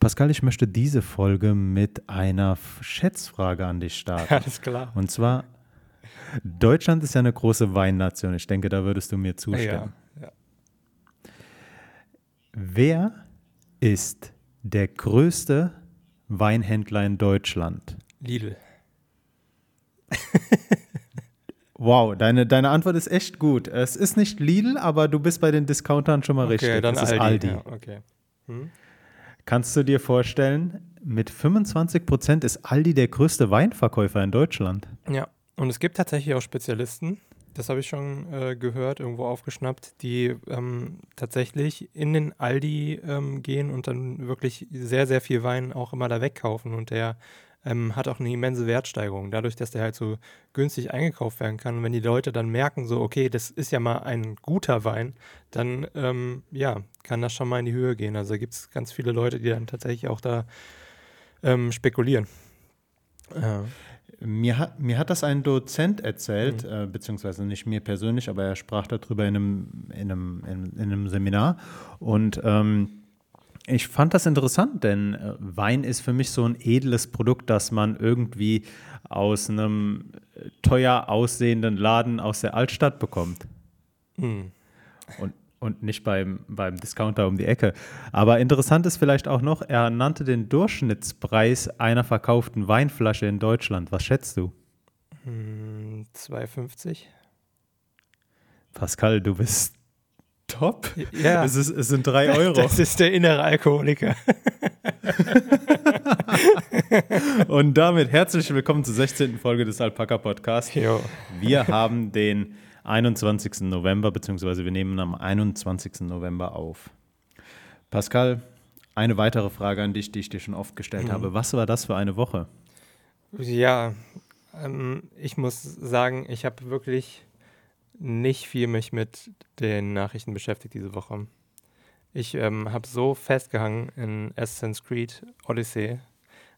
Pascal, ich möchte diese Folge mit einer Schätzfrage an dich starten. Alles klar. Und zwar, Deutschland ist ja eine große Weinnation. Ich denke, da würdest du mir zustimmen. Ja, ja. Wer ist der größte Weinhändler in Deutschland? Lidl. Wow, deine, deine Antwort ist echt gut. Es ist nicht Lidl, aber du bist bei den Discountern schon mal Okay, richtig. dann es ist Aldi. Aldi. Ja, okay. Hm? Kannst du dir vorstellen, mit 25 Prozent ist Aldi der größte Weinverkäufer in Deutschland. Ja, und es gibt tatsächlich auch Spezialisten, das habe ich schon äh, gehört, irgendwo aufgeschnappt, die ähm, tatsächlich in den Aldi ähm, gehen und dann wirklich sehr, sehr viel Wein auch immer da wegkaufen. Und der ähm, hat auch eine immense Wertsteigerung, dadurch, dass der halt so günstig eingekauft werden kann. Und wenn die Leute dann merken, so, okay, das ist ja mal ein guter Wein, dann ähm, ja, kann das schon mal in die Höhe gehen. Also gibt es ganz viele Leute, die dann tatsächlich auch da ähm, spekulieren. Ja. Mir hat, mir hat das ein Dozent erzählt, Mhm. äh, beziehungsweise nicht mir persönlich, aber er sprach darüber in einem, in einem, in, in einem Seminar. Und ähm, ich fand das interessant, denn äh, Wein ist für mich so ein edles Produkt, das man irgendwie aus einem äh, teuer aussehenden Laden aus der Altstadt bekommt. Hm. Und, und nicht beim, beim Discounter um die Ecke. Aber interessant ist vielleicht auch noch, er nannte den Durchschnittspreis einer verkauften Weinflasche in Deutschland. Was schätzt du? Hm, 2,50? Pascal, du bist top. Ja, Es, ist, es sind drei Euro. das ist der innere Alkoholiker. Und damit herzlich willkommen zur 16. Folge des Alpaka Podcasts. Wir haben den 21. November, beziehungsweise wir nehmen am 21. November auf. Pascal, eine weitere Frage an dich, die ich dir schon oft gestellt Mhm. habe. Was war das für eine Woche? Ja, ähm, ich muss sagen, ich habe wirklich nicht viel mich mit den Nachrichten beschäftigt diese Woche. Ich ähm, habe so festgehangen in Assassin's Creed Odyssey.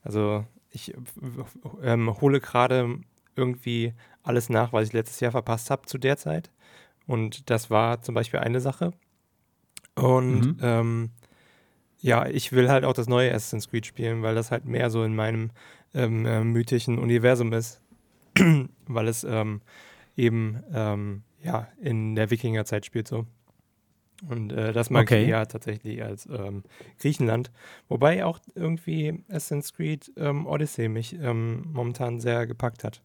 Also ich ähm, hole gerade irgendwie alles nach, was ich letztes Jahr verpasst habe zu der Zeit. Und das war zum Beispiel eine Sache. Und Mhm. ähm, ja, ich will halt auch das neue Assassin's Creed spielen, weil das halt mehr so in meinem ähm, äh, mythischen Universum ist, weil es ähm, eben ähm, ja in der Wikingerzeit spielt so. Und äh, das mag Okay. ich eher tatsächlich als ähm, Griechenland. Wobei auch irgendwie Assassin's Creed ähm, Odyssey mich ähm, momentan sehr gepackt hat.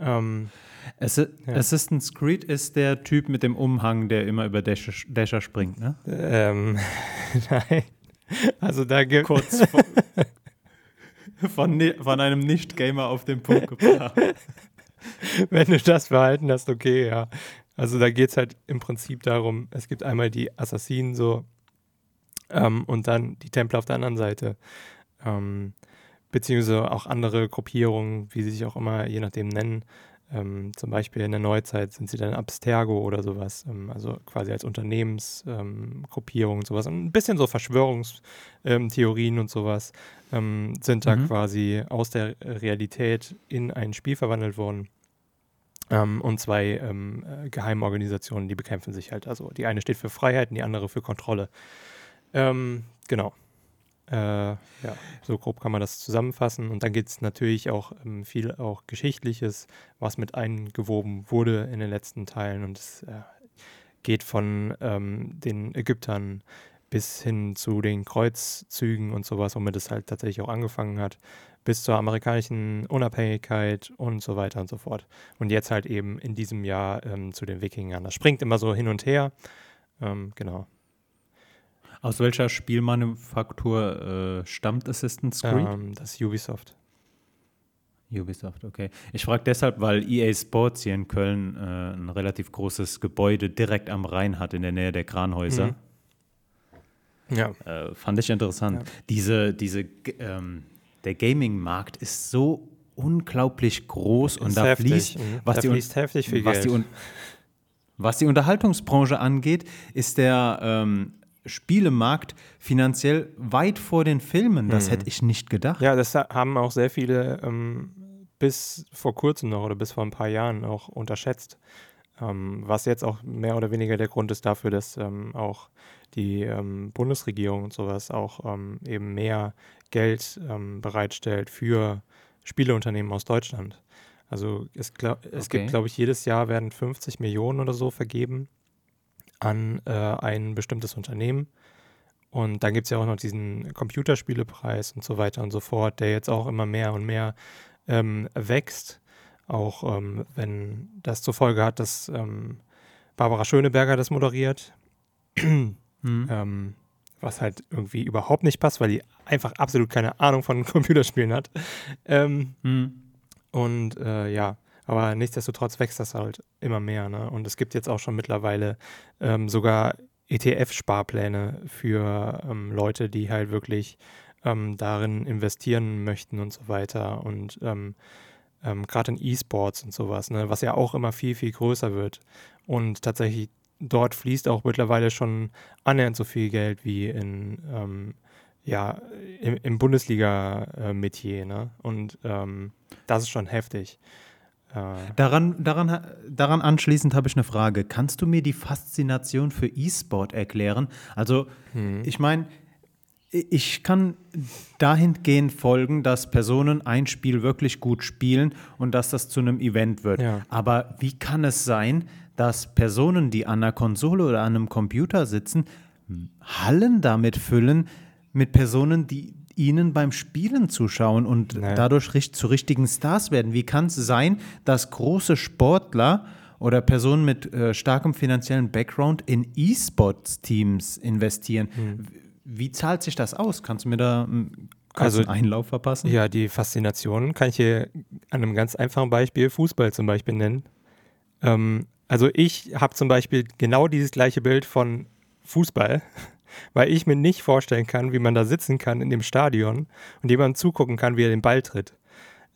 Ähm, Assi Ja. Assassin's Creed ist der Typ mit dem Umhang, der immer über Dächer, Dächer springt, ne? ähm, nein. Also da gibt Kurz von, von, von einem Nicht-Gamer auf den Punkt gebracht. Wenn du das Verhalten hast, okay, ja. Also da geht es halt im Prinzip darum, es gibt einmal die Assassinen so ähm, und dann die Templer auf der anderen Seite. Ähm, beziehungsweise auch andere Gruppierungen, wie sie sich auch immer je nachdem nennen. Ähm, zum Beispiel in der Neuzeit sind sie dann Abstergo oder sowas, ähm, also quasi als Unternehmensgruppierung ähm, sowas. Und ein bisschen so Verschwörungstheorien und sowas ähm, sind da Mhm. quasi aus der Realität in ein Spiel verwandelt worden. Ähm, und zwei ähm, äh, Geheimorganisationen, die bekämpfen sich halt. Also die eine steht für Freiheit und die andere für Kontrolle. Ähm, genau. Äh, ja, so grob kann man das zusammenfassen. Und dann geht es natürlich auch ähm, viel auch Geschichtliches, was mit eingewoben wurde in den letzten Teilen. Und es äh, geht von ähm, den Ägyptern bis hin zu den Kreuzzügen und sowas, womit es halt tatsächlich auch angefangen hat, bis zur amerikanischen Unabhängigkeit und so weiter und so fort. Und jetzt halt eben in diesem Jahr ähm, zu den Wikingern. Das springt immer so hin und her. Ähm, genau. Aus welcher Spielmanufaktur äh, stammt Assassin's Creed? Ähm, das ist Ubisoft. Ubisoft, okay. Ich frage deshalb, weil EA Sports hier in Köln äh, ein relativ großes Gebäude direkt am Rhein hat, in der Nähe der Kranhäuser. Mhm. Ja. Äh, fand ich interessant. Ja. Diese, diese, ähm, der Gaming-Markt ist so unglaublich groß und da heftig. fließt, Mhm. was, Da die, fließt heftig viel was, die, Geld. Un- was die Unterhaltungsbranche angeht, ist der ähm, Spielemarkt finanziell weit vor den Filmen. Das Mhm. hätte ich nicht gedacht. Ja, das ha- haben auch sehr viele ähm, bis vor kurzem noch oder bis vor ein paar Jahren auch unterschätzt. Ähm, was jetzt auch mehr oder weniger der Grund ist dafür, dass ähm, auch die ähm, Bundesregierung und sowas auch ähm, eben mehr Geld ähm, bereitstellt für Spieleunternehmen aus Deutschland. Also es, glaub, es okay. gibt, glaube ich, jedes Jahr werden 50 Millionen oder so vergeben an äh, ein bestimmtes Unternehmen. Und dann gibt es ja auch noch diesen Computerspielepreis und so weiter und so fort, der jetzt auch immer mehr und mehr ähm, wächst. Auch ähm, wenn das zur Folge hat, dass ähm, Barbara Schöneberger das moderiert. mhm. Ähm, was halt irgendwie überhaupt nicht passt, weil die einfach absolut keine Ahnung von Computerspielen hat. Ähm, mhm. Und äh, ja, aber nichtsdestotrotz wächst das halt immer mehr. Ne? Und es gibt jetzt auch schon mittlerweile ähm, sogar ETF-Sparpläne für ähm, Leute, die halt wirklich ähm, darin investieren möchten und so weiter. Und ähm, ähm, gerade in E-Sports und sowas, ne? was ja auch immer viel, viel größer wird. Und tatsächlich dort fließt auch mittlerweile schon annähernd so viel Geld wie in ähm, ja, im, im Bundesliga-Metier. Ne? Und ähm, das ist schon heftig. Äh. Daran, daran, daran anschließend habe ich eine Frage. Kannst du mir die Faszination für E-Sport erklären? Also, hm. ich meine, ich kann dahingehend folgen, dass Personen ein Spiel wirklich gut spielen und dass das zu einem Event wird. Ja. Aber wie kann es sein, dass Personen, die an einer Konsole oder an einem Computer sitzen, Hallen damit füllen mit Personen, die ihnen beim Spielen zuschauen und naja. dadurch zu richtigen Stars werden? Wie kann es sein, dass große Sportler oder Personen mit äh, starkem finanziellen Background in E-Sports-Teams investieren? Hm. Wie zahlt sich das aus? Kannst du mir da einen also, Einlauf verpassen? Ja, die Faszination kann ich hier an einem ganz einfachen Beispiel Fußball zum Beispiel nennen. Ähm, also ich habe zum Beispiel genau dieses gleiche Bild von Fußball, weil ich mir nicht vorstellen kann, wie man da sitzen kann in dem Stadion und jemandem zugucken kann, wie er den Ball tritt.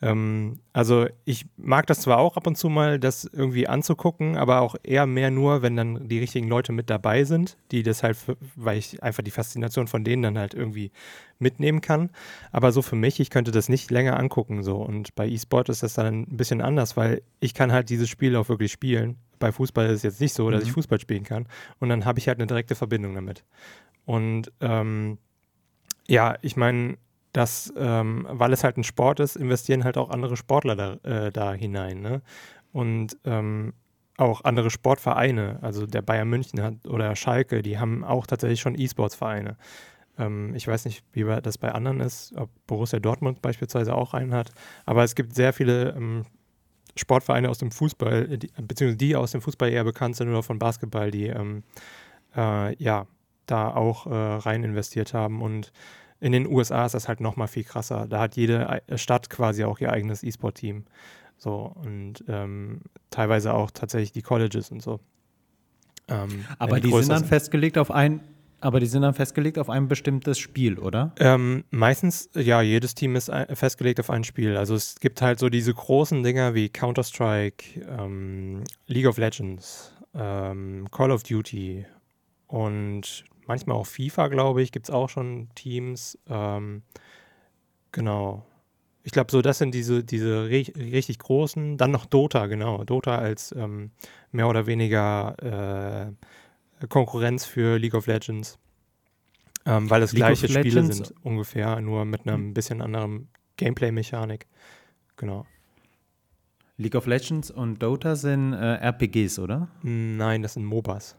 Ähm, also ich mag das zwar auch ab und zu mal, das irgendwie anzugucken, aber auch eher mehr nur, wenn dann die richtigen Leute mit dabei sind, die das halt, weil ich einfach die Faszination von denen dann halt irgendwie mitnehmen kann. Aber so für mich, ich könnte das nicht länger angucken so. Und bei E-Sport ist das dann ein bisschen anders, weil ich kann halt dieses Spiel auch wirklich spielen. Bei Fußball ist es jetzt nicht so, dass mhm. ich Fußball spielen kann. Und dann habe ich halt eine direkte Verbindung damit. Und ähm, ja, ich meine, dass, ähm, weil es halt ein Sport ist, investieren halt auch andere Sportler da, äh, da hinein. Ne? Und ähm, auch andere Sportvereine, also der Bayern München hat oder Schalke, die haben auch tatsächlich schon E-Sports-Vereine. Ähm, ich weiß nicht, wie das bei anderen ist, ob Borussia Dortmund beispielsweise auch einen hat, aber es gibt sehr viele ähm, Sportvereine aus dem Fußball, die, beziehungsweise die aus dem Fußball eher bekannt sind oder von Basketball, die ähm, äh, ja da auch äh, rein investiert haben und in den USA ist das halt noch mal viel krasser. Da hat jede Stadt quasi auch ihr eigenes E-Sport-Team. So und ähm, teilweise auch tatsächlich die Colleges und so. Ähm, aber die, die sind dann sind. festgelegt auf ein, aber die sind dann festgelegt auf ein bestimmtes Spiel, oder? Ähm, meistens, ja, jedes Team ist festgelegt auf ein Spiel. Also es gibt halt so diese großen Dinger wie Counter-Strike, ähm, League of Legends, ähm, Call of Duty und manchmal auch FIFA, glaube ich, gibt es auch schon Teams. Ähm, genau. Ich glaube, so das sind diese, diese richtig großen. Dann noch Dota, genau. Dota als ähm, mehr oder weniger äh, Konkurrenz für League of Legends. Ähm, weil es League gleiche Spiele sind ungefähr, nur mit einem bisschen anderen Gameplay-Mechanik. Genau. League of Legends und Dota sind äh, RPGs, oder? Nein, das sind MOBAs.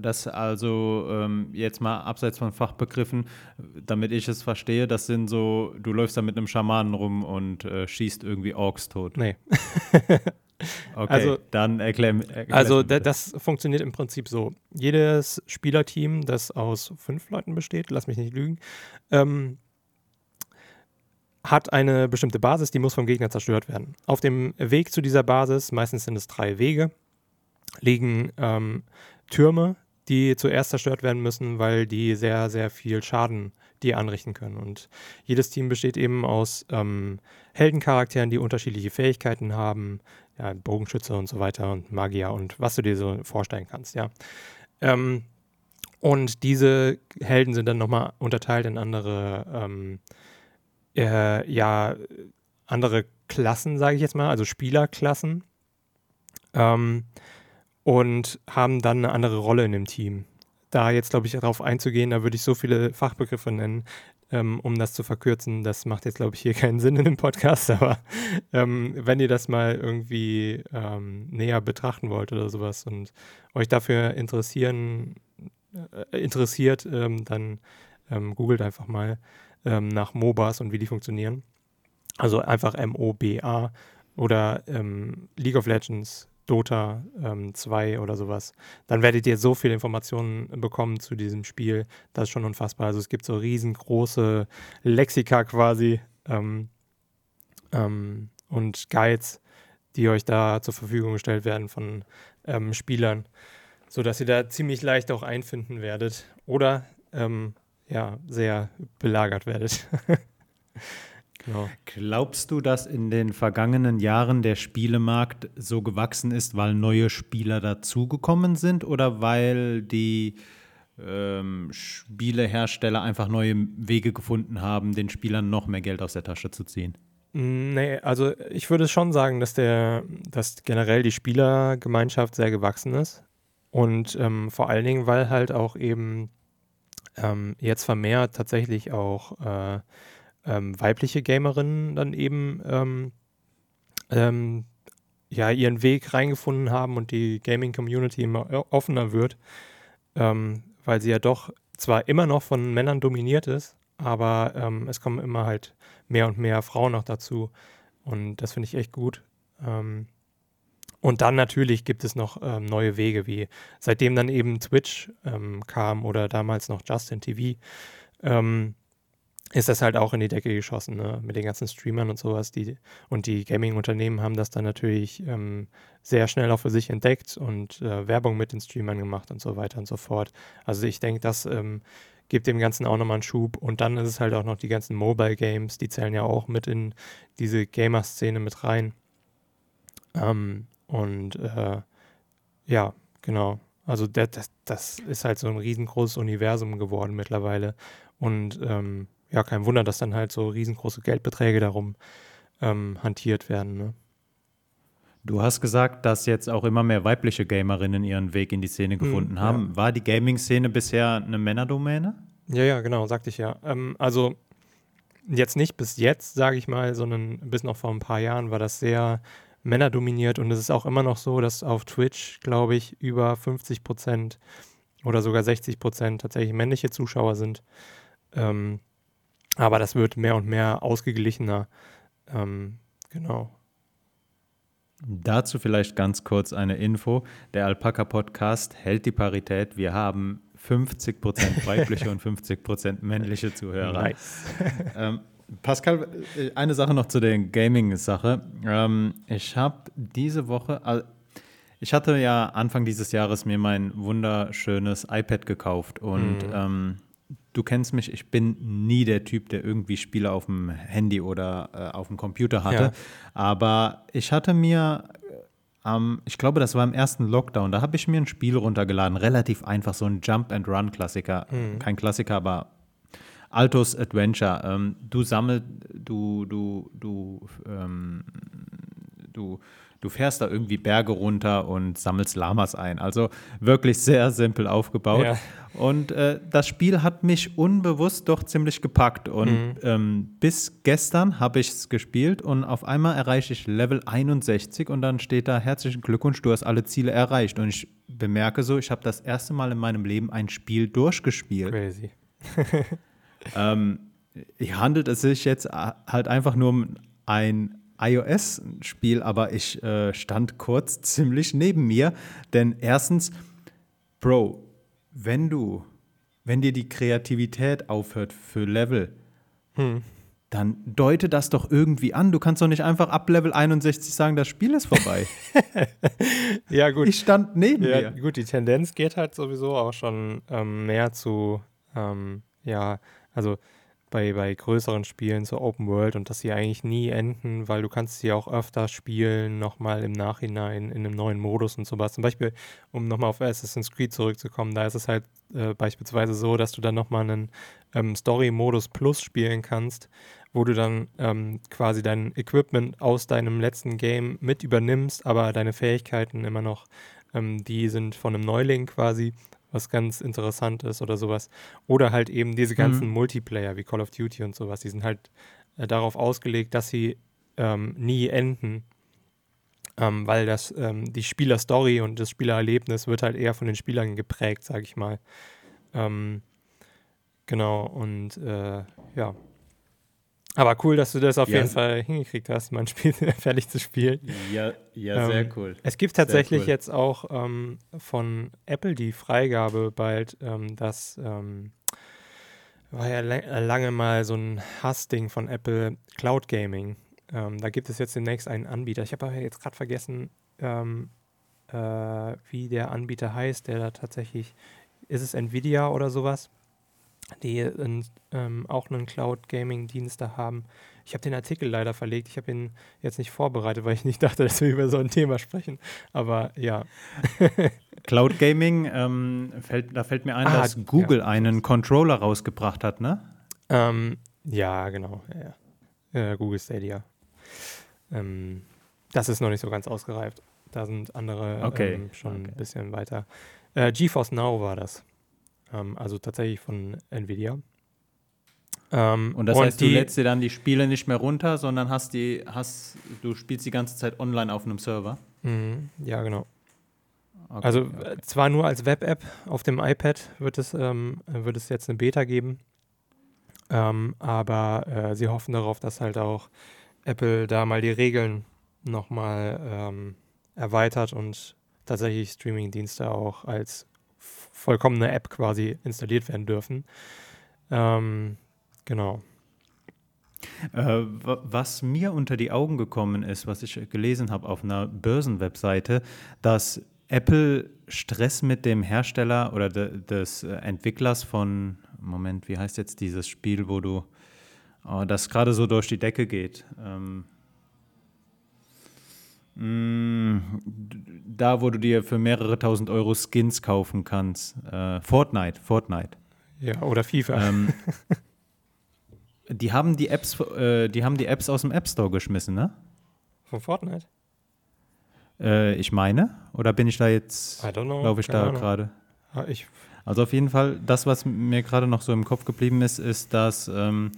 Das also ähm, jetzt mal abseits von Fachbegriffen, damit ich es verstehe, das sind so, du läufst da mit einem Schamanen rum und äh, schießt irgendwie Orks tot. Nee. okay, also, dann erklär, erklär Also das funktioniert im Prinzip so. Jedes Spielerteam, das aus fünf Leuten besteht, lass mich nicht lügen, ähm, hat eine bestimmte Basis, die muss vom Gegner zerstört werden. Auf dem Weg zu dieser Basis, meistens sind es drei Wege, liegen ähm, Türme, die zuerst zerstört werden müssen, weil die sehr, sehr viel Schaden die anrichten können. Und jedes Team besteht eben aus ähm, Heldencharakteren, die unterschiedliche Fähigkeiten haben, ja, Bogenschütze und so weiter und Magier und was du dir so vorstellen kannst, ja. Ähm, und diese Helden sind dann nochmal unterteilt in andere, ähm, äh, ja, andere Klassen, sage ich jetzt mal, also Spielerklassen. Ähm, und haben dann eine andere Rolle in dem Team. Da jetzt, glaube ich, darauf einzugehen, da würde ich so viele Fachbegriffe nennen, ähm, um das zu verkürzen. Das macht jetzt, glaube ich, hier keinen Sinn in dem Podcast, aber ähm, wenn ihr das mal irgendwie ähm, näher betrachten wollt oder sowas und euch dafür interessieren, äh, interessiert, ähm, dann ähm, googelt einfach mal ähm, nach MOBAs und wie die funktionieren. Also einfach M-O-B-A oder League of Legends Dota ähm, 2 oder sowas, dann werdet ihr so viele Informationen bekommen zu diesem Spiel. Das ist schon unfassbar. Also es gibt so riesengroße Lexika quasi ähm, ähm, und Guides, die euch da zur Verfügung gestellt werden von ähm, Spielern, sodass ihr da ziemlich leicht auch einfinden werdet oder ähm, ja, sehr belagert werdet. Genau. Glaubst du, dass in den vergangenen Jahren der Spielemarkt so gewachsen ist, weil neue Spieler dazugekommen sind oder weil die ähm, Spielehersteller einfach neue Wege gefunden haben, den Spielern noch mehr Geld aus der Tasche zu ziehen? Nee, also ich würde schon sagen, dass der, dass generell die Spielergemeinschaft sehr gewachsen ist. Und ähm, vor allen Dingen, weil halt auch eben ähm, jetzt vermehrt tatsächlich auch äh, ähm, weibliche Gamerinnen dann eben ähm, ähm, ja, ihren Weg reingefunden haben und die Gaming-Community immer offener wird, ähm, weil sie ja doch zwar immer noch von Männern dominiert ist, aber ähm, es kommen immer halt mehr und mehr Frauen noch dazu. Und das finde ich echt gut. Ähm, und dann natürlich gibt es noch ähm, neue Wege, wie seitdem dann eben Twitch ähm, kam oder damals noch Justin TV, ähm, ist das halt auch in die Decke geschossen, ne? mit den ganzen Streamern und sowas. Die, und die Gaming-Unternehmen haben das dann natürlich ähm, sehr schnell auch für sich entdeckt und äh, Werbung mit den Streamern gemacht und so weiter und so fort. Also ich denke, das ähm, gibt dem Ganzen auch nochmal einen Schub. Und dann ist es halt auch noch die ganzen Mobile Games, die zählen ja auch mit in diese Gamer-Szene mit rein. Ähm, und äh, ja, genau. Also das, das, das ist halt so ein riesengroßes Universum geworden mittlerweile. Und ähm, ja, kein Wunder, dass dann halt so riesengroße Geldbeträge darum ähm, hantiert werden. Ne? Du hast gesagt, dass jetzt auch immer mehr weibliche Gamerinnen ihren Weg in die Szene hm, gefunden hm, haben. Ja. War die Gaming-Szene bisher eine Männerdomäne? Ja, ja, genau, sagte ich ja. Ähm, also jetzt nicht bis jetzt, sage ich mal, sondern bis noch vor ein paar Jahren war das sehr männerdominiert und es ist auch immer noch so, dass auf Twitch, glaube ich, über 50 Prozent oder sogar 60 Prozent tatsächlich männliche Zuschauer sind. Ähm, aber das wird mehr und mehr ausgeglichener. Ähm, genau. Dazu vielleicht ganz kurz eine Info. Der Alpaka Podcast hält die Parität. Wir haben 50% weibliche und 50% männliche Zuhörer. Nice. ähm, Pascal, äh, eine Sache noch zu der Gaming-Sache. Ähm, ich habe diese Woche, ich hatte ja Anfang dieses Jahres mir mein wunderschönes iPad gekauft und mhm. ähm, du kennst mich, ich bin nie der Typ, der irgendwie Spiele auf dem Handy oder äh, auf dem Computer hatte. Ja. Aber ich hatte mir ähm, ich glaube, das war im ersten Lockdown, da habe ich mir ein Spiel runtergeladen, relativ einfach, so ein Jump-and-Run-Klassiker. Mhm. Kein Klassiker, aber Altos Adventure. Ähm, du sammelst, du, du, du, ähm, du du fährst da irgendwie Berge runter und sammelst Lamas ein. Also wirklich sehr simpel aufgebaut. Ja. Und äh, das Spiel hat mich unbewusst doch ziemlich gepackt. Und mhm. ähm, bis gestern habe ich es gespielt und auf einmal erreiche ich Level 61 und dann steht da herzlichen Glückwunsch, du hast alle Ziele erreicht. Und ich bemerke so, ich habe das erste Mal in meinem Leben ein Spiel durchgespielt. Crazy. ähm, handelt es sich jetzt äh, halt einfach nur um ein iOS-Spiel, aber ich äh, stand kurz ziemlich neben mir, denn erstens, Bro, wenn du, wenn dir die Kreativität aufhört für Level, hm. dann deute das doch irgendwie an. Du kannst doch nicht einfach ab Level 61 sagen, das Spiel ist vorbei. ja, gut. Ich stand neben ja, mir. Gut, die Tendenz geht halt sowieso auch schon ähm, mehr zu, ähm, ja, also bei, bei größeren Spielen so Open World und dass sie eigentlich nie enden, weil du kannst sie auch öfter spielen, nochmal im Nachhinein in einem neuen Modus und sowas. Zum Beispiel, um nochmal auf Assassin's Creed zurückzukommen, da ist es halt äh, beispielsweise so, dass du dann nochmal einen ähm, Story-Modus Plus spielen kannst, wo du dann ähm, quasi dein Equipment aus deinem letzten Game mit übernimmst, aber deine Fähigkeiten immer noch ähm, die sind von einem Neuling quasi, was ganz interessant ist oder sowas. Oder halt eben diese ganzen mhm. Multiplayer wie Call of Duty und sowas, die sind halt äh, darauf ausgelegt, dass sie ähm, nie enden, ähm, weil das ähm, die Spielerstory und das Spielererlebnis wird halt eher von den Spielern geprägt, sage ich mal. Ähm, genau, und äh, ja, aber cool, dass du das auf ja. jeden Fall hingekriegt hast, mein Spiel fertig zu spielen. Ja, ja ähm, sehr cool. Es gibt tatsächlich cool. jetzt auch ähm, von Apple die Freigabe bald, ähm, dass ähm, war ja lange mal so ein Hassding von Apple Cloud Gaming. Ähm, da gibt es jetzt demnächst einen Anbieter. Ich habe aber jetzt gerade vergessen, ähm, äh, wie der Anbieter heißt, der da tatsächlich, ist es Nvidia oder sowas? Die in, ähm, auch einen Cloud-Gaming-Dienst da haben. Ich habe den Artikel leider verlegt. Ich habe ihn jetzt nicht vorbereitet, weil ich nicht dachte, dass wir über so ein Thema sprechen. Aber ja. Cloud Gaming, ähm, fällt, da fällt mir ein, ah, dass Google ja. einen Controller rausgebracht hat, ne? Ähm, ja, genau. Ja, ja. Äh, Google Stadia. Ähm, das ist noch nicht so ganz ausgereift. Da sind andere okay. Ähm, schon okay. ein bisschen weiter. Äh, GeForce Now war das. Ähm, also tatsächlich von Nvidia. Ähm, und das und heißt, du lädst dir dann die Spiele nicht mehr runter, sondern hast die, hast, du spielst die ganze Zeit online auf einem Server? Mhm, ja, genau. Okay, also okay. Äh, zwar nur als Web-App auf dem iPad wird es, ähm, wird es jetzt eine Beta geben, ähm, aber äh, sie hoffen darauf, dass halt auch Apple da mal die Regeln nochmal ähm, erweitert und tatsächlich Streaming-Dienste auch als vollkommene App quasi installiert werden dürfen. Ähm, genau. Äh, was mir unter die Augen gekommen ist, was ich gelesen habe auf einer Börsenwebseite, dass Apple Stress mit dem Hersteller oder de, des Entwicklers von, Moment, wie heißt jetzt dieses Spiel, wo du, oh, das gerade so durch die Decke geht? Ähm, da, wo du dir für mehrere tausend Euro Skins kaufen kannst. Äh, Fortnite, Fortnite. Ja, oder FIFA. Ähm, die haben die Apps, äh, die haben die Apps aus dem App Store geschmissen, ne? Von Fortnite? Äh, ich meine, oder bin ich da jetzt, laufe ich da gerade? Ah, also auf jeden Fall, das, was mir gerade noch so im Kopf geblieben ist, ist, dass ähm,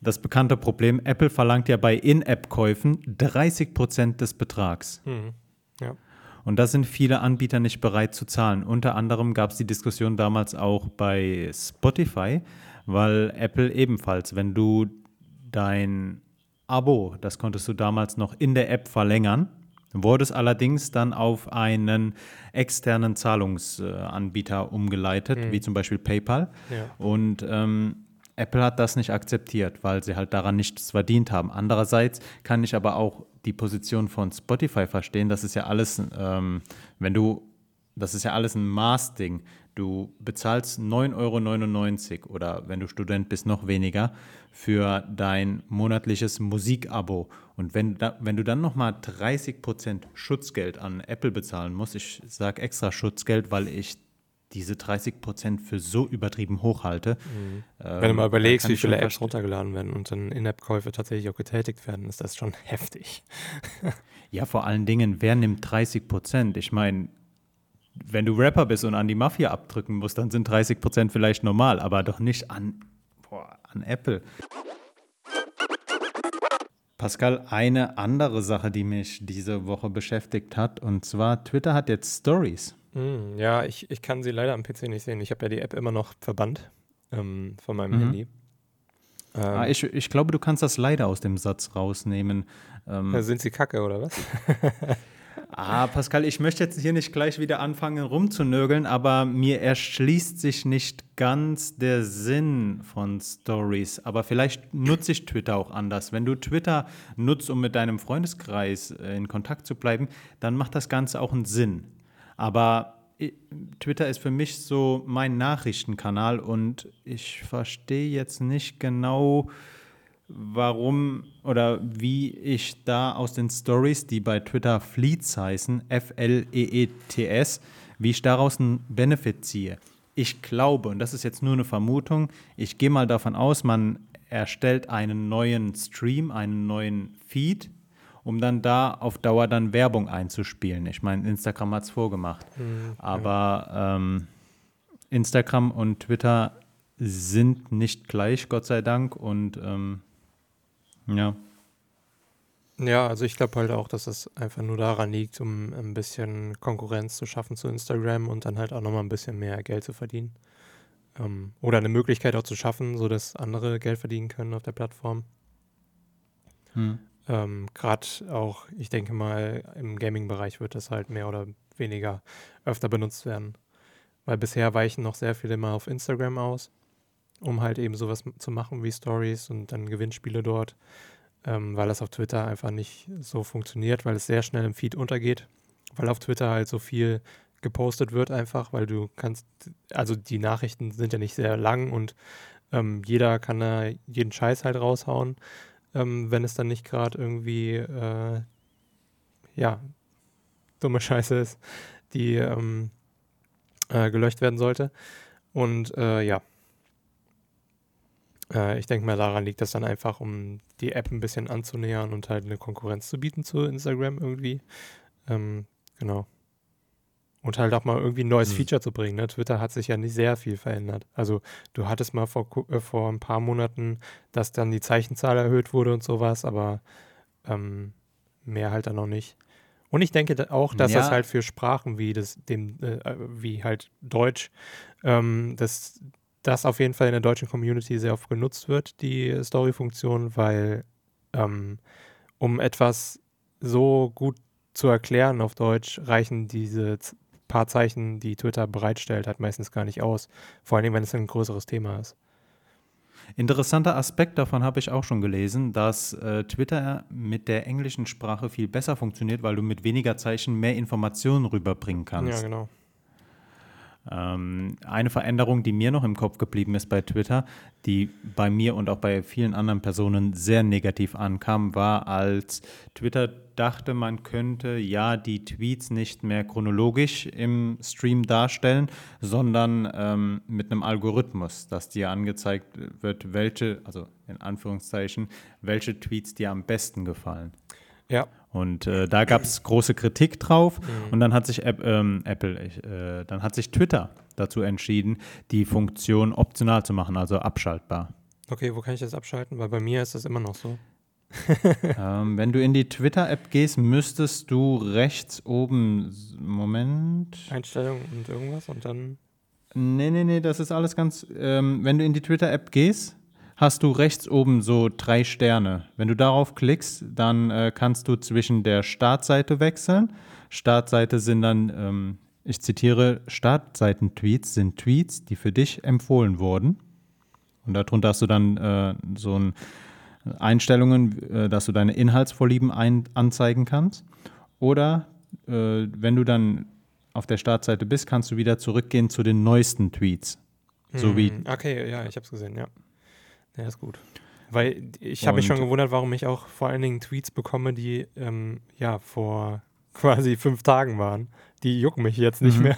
das bekannte Problem, Apple verlangt ja bei In-App-Käufen 30 Prozent des Betrags. Mhm. Ja. Und da sind viele Anbieter nicht bereit zu zahlen. Unter anderem gab es die Diskussion damals auch bei Spotify, weil Apple ebenfalls, wenn du dein Abo, das konntest du damals noch in der App verlängern, wurde es allerdings dann auf einen externen Zahlungsanbieter umgeleitet, mhm. wie zum Beispiel PayPal. Ja. Und ähm, Apple hat das nicht akzeptiert, weil sie halt daran nichts verdient haben. Andererseits kann ich aber auch die Position von Spotify verstehen. Das ist ja alles, ähm, wenn du, das ist ja alles ein Maßding. Du bezahlst 9,99 Euro oder wenn du Student bist, noch weniger für dein monatliches Musikabo. Und wenn, wenn du dann nochmal 30% Schutzgeld an Apple bezahlen musst, ich sage extra Schutzgeld, weil ich diese 30 Prozent für so übertrieben hoch halte. Mhm. Ähm, Wenn du mal überlegst, wie viele Apps runtergeladen werden und dann In-App-Käufe tatsächlich auch getätigt werden, ist das schon heftig. ja, vor allen Dingen, wer nimmt 30 Prozent? Ich meine, wenn du Rapper bist und an die Mafia abdrücken musst, dann sind 30 Prozent vielleicht normal, aber doch nicht an, boah, an Apple. Pascal, eine andere Sache, die mich diese Woche beschäftigt hat, und zwar Twitter hat jetzt Stories. Hm, ja, ich, ich kann sie leider am PC nicht sehen. Ich habe ja die App immer noch verbannt ähm, von meinem mhm. Handy. Ah, ähm, ah, ich, ich glaube, du kannst das leider aus dem Satz rausnehmen. Ähm, sind sie kacke oder was? ah, Pascal, ich möchte jetzt hier nicht gleich wieder anfangen rumzunörgeln, aber mir erschließt sich nicht ganz der Sinn von Stories. Aber vielleicht nutze ich Twitter auch anders. Wenn du Twitter nutzt, um mit deinem Freundeskreis äh, in Kontakt zu bleiben, dann macht das Ganze auch einen Sinn. Aber Twitter ist für mich so mein Nachrichtenkanal und ich verstehe jetzt nicht genau, warum oder wie ich da aus den Stories, die bei Twitter Fleets heißen, F-L-E-E-T-S, wie ich daraus einen Benefit ziehe. Ich glaube, und das ist jetzt nur eine Vermutung, ich gehe mal davon aus, man erstellt einen neuen Stream, einen neuen Feed um dann da auf Dauer dann Werbung einzuspielen. Ich meine, Instagram hat es vorgemacht. Mhm, Aber ähm, Instagram und Twitter sind nicht gleich, Gott sei Dank. Und ähm, ja. Ja, also ich glaube halt auch, dass es einfach nur daran liegt, um ein bisschen Konkurrenz zu schaffen zu Instagram und dann halt auch nochmal ein bisschen mehr Geld zu verdienen. Ähm, oder eine Möglichkeit auch zu schaffen, sodass andere Geld verdienen können auf der Plattform. Hm. Ähm, Gerade auch, ich denke mal, im Gaming-Bereich wird das halt mehr oder weniger öfter benutzt werden. Weil bisher weichen noch sehr viele mal auf Instagram aus, um halt eben sowas zu machen wie Stories und dann Gewinnspiele dort, ähm, weil das auf Twitter einfach nicht so funktioniert, weil es sehr schnell im Feed untergeht, weil auf Twitter halt so viel gepostet wird einfach, weil du kannst, also die Nachrichten sind ja nicht sehr lang und ähm, jeder kann da jeden Scheiß halt raushauen, ähm, wenn es dann nicht gerade irgendwie, äh, ja, dumme Scheiße ist, die ähm, äh, gelöscht werden sollte. Und äh, ja, äh, ich denke mal, daran liegt das dann einfach, um die App ein bisschen anzunähern und halt eine Konkurrenz zu bieten zu Instagram irgendwie. Ähm, genau. Und halt auch mal irgendwie ein neues Hm. Feature zu bringen. Ne? Twitter hat sich ja nicht sehr viel verändert. Also du hattest mal vor, äh, vor ein paar Monaten, dass dann die Zeichenzahl erhöht wurde und sowas, aber ähm, mehr halt dann noch nicht. Und ich denke auch, dass das Ja. halt für Sprachen wie das, dem, äh, äh, wie halt Deutsch, ähm, dass das auf jeden Fall in der deutschen Community sehr oft genutzt wird, die Story-Funktion, weil ähm, um etwas so gut zu erklären auf Deutsch, reichen diese paar Zeichen, die Twitter bereitstellt, halt meistens gar nicht aus. Vor allen Dingen, wenn es ein größeres Thema ist. Interessanter Aspekt davon habe ich auch schon gelesen, dass äh, Twitter mit der englischen Sprache viel besser funktioniert, weil du mit weniger Zeichen mehr Informationen rüberbringen kannst. Ja, genau. Ähm, eine Veränderung, die mir noch im Kopf geblieben ist bei Twitter, die bei mir und auch bei vielen anderen Personen sehr negativ ankam, war, als Twitter dachte, man könnte ja die Tweets nicht mehr chronologisch im Stream darstellen, sondern ähm, mit einem Algorithmus, dass dir angezeigt wird, welche, also in Anführungszeichen, welche Tweets dir am besten gefallen. Ja. Und äh, da gab es große Kritik drauf Mhm. und dann hat sich App, ähm, Apple, äh, dann hat sich Twitter dazu entschieden, die Funktion optional zu machen, also abschaltbar. Okay, wo kann ich das abschalten? Weil bei mir ist das immer noch so. ähm, wenn du in die Twitter-App gehst, müsstest du rechts oben, Moment. Einstellungen und irgendwas und dann. Nee, nee, nee, das ist alles ganz. Ähm, wenn du in die Twitter-App gehst, hast du rechts oben so drei Sterne. Wenn du darauf klickst, dann äh, kannst du zwischen der Startseite wechseln. Startseite sind dann, ähm, ich zitiere, Startseiten-Tweets sind Tweets, die für dich empfohlen wurden. Und darunter hast du dann äh, so ein Einstellungen, äh, dass du deine Inhaltsvorlieben ein anzeigen kannst. Oder äh, wenn du dann auf der Startseite bist, kannst du wieder zurückgehen zu den neuesten Tweets. So wie Hm, Okay, ja, ich habe es gesehen, ja. Ja, ist gut. Weil ich habe mich schon Und- gewundert, warum ich auch vor allen Dingen Tweets bekomme, die ähm, ja vor quasi fünf Tagen waren. Die jucken mich jetzt nicht Mhm. mehr.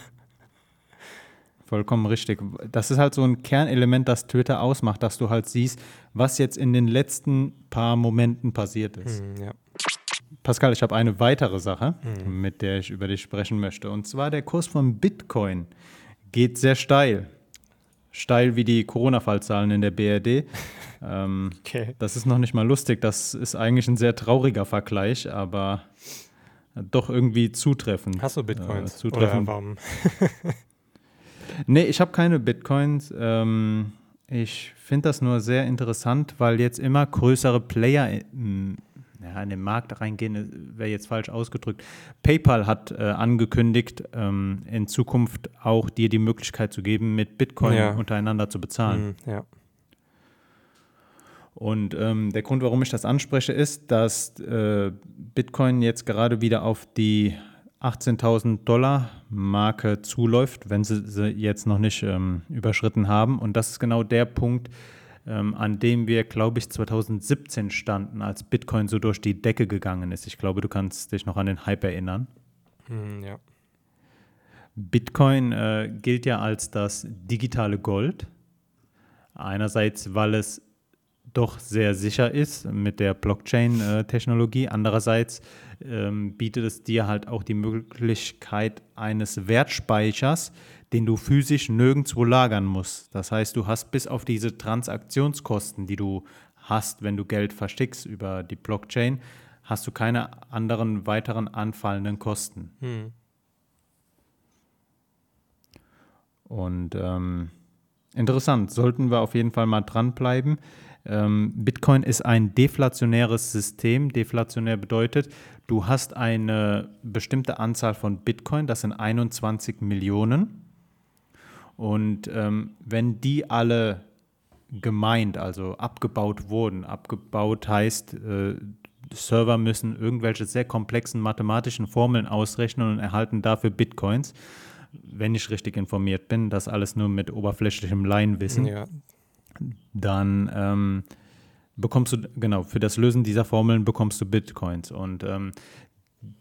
Vollkommen richtig. Das ist halt so ein Kernelement, das Twitter ausmacht, dass du halt siehst, was jetzt in den letzten paar Momenten passiert ist. Hm, ja. Pascal, ich habe eine weitere Sache, Mhm. mit der ich über dich sprechen möchte. Und zwar der Kurs von Bitcoin geht sehr steil. Steil wie die Corona-Fallzahlen in der BRD. ähm, Okay. das ist noch nicht mal lustig. Das ist eigentlich ein sehr trauriger Vergleich, aber doch irgendwie zutreffend. Hast du Bitcoins? Äh, zutreffend. Oder warum? Nee, ich habe keine Bitcoins. Ähm, ich finde das nur sehr interessant, weil jetzt immer größere Player in, ja, in den Markt reingehen, wäre jetzt falsch ausgedrückt. PayPal hat äh, angekündigt, ähm, in Zukunft auch dir die Möglichkeit zu geben, mit Bitcoin Ja. untereinander zu bezahlen. Hm, ja. Und ähm, der Grund, warum ich das anspreche, ist, dass äh, Bitcoin jetzt gerade wieder auf die 18.000 Dollar Marke zuläuft, wenn sie sie jetzt noch nicht ähm, überschritten haben. Und das ist genau der Punkt, ähm, an dem wir, glaube ich, 2017 standen, als Bitcoin so durch die Decke gegangen ist. Ich glaube, du kannst dich noch an den Hype erinnern. Hm, ja. Bitcoin äh, gilt ja als das digitale Gold. Einerseits, weil es doch sehr sicher ist mit der Blockchain-Technologie. Andererseits ähm, bietet es dir halt auch die Möglichkeit eines Wertspeichers, den du physisch nirgendwo lagern musst. Das heißt, du hast bis auf diese Transaktionskosten, die du hast, wenn du Geld verstickst über die Blockchain, hast du keine anderen weiteren anfallenden Kosten. Hm. Und ähm, interessant, sollten wir auf jeden Fall mal dranbleiben. Bitcoin ist ein deflationäres System. Deflationär bedeutet, du hast eine bestimmte Anzahl von Bitcoin, das sind 21 Millionen. Und ähm, wenn die alle gemeint, also abgebaut wurden, abgebaut heißt, äh, Server müssen irgendwelche sehr komplexen mathematischen Formeln ausrechnen und erhalten dafür Bitcoins wenn ich richtig informiert bin, das alles nur mit oberflächlichem Laienwissen, ja. Dann ähm, bekommst du, genau, für das Lösen dieser Formeln bekommst du Bitcoins. Und ähm,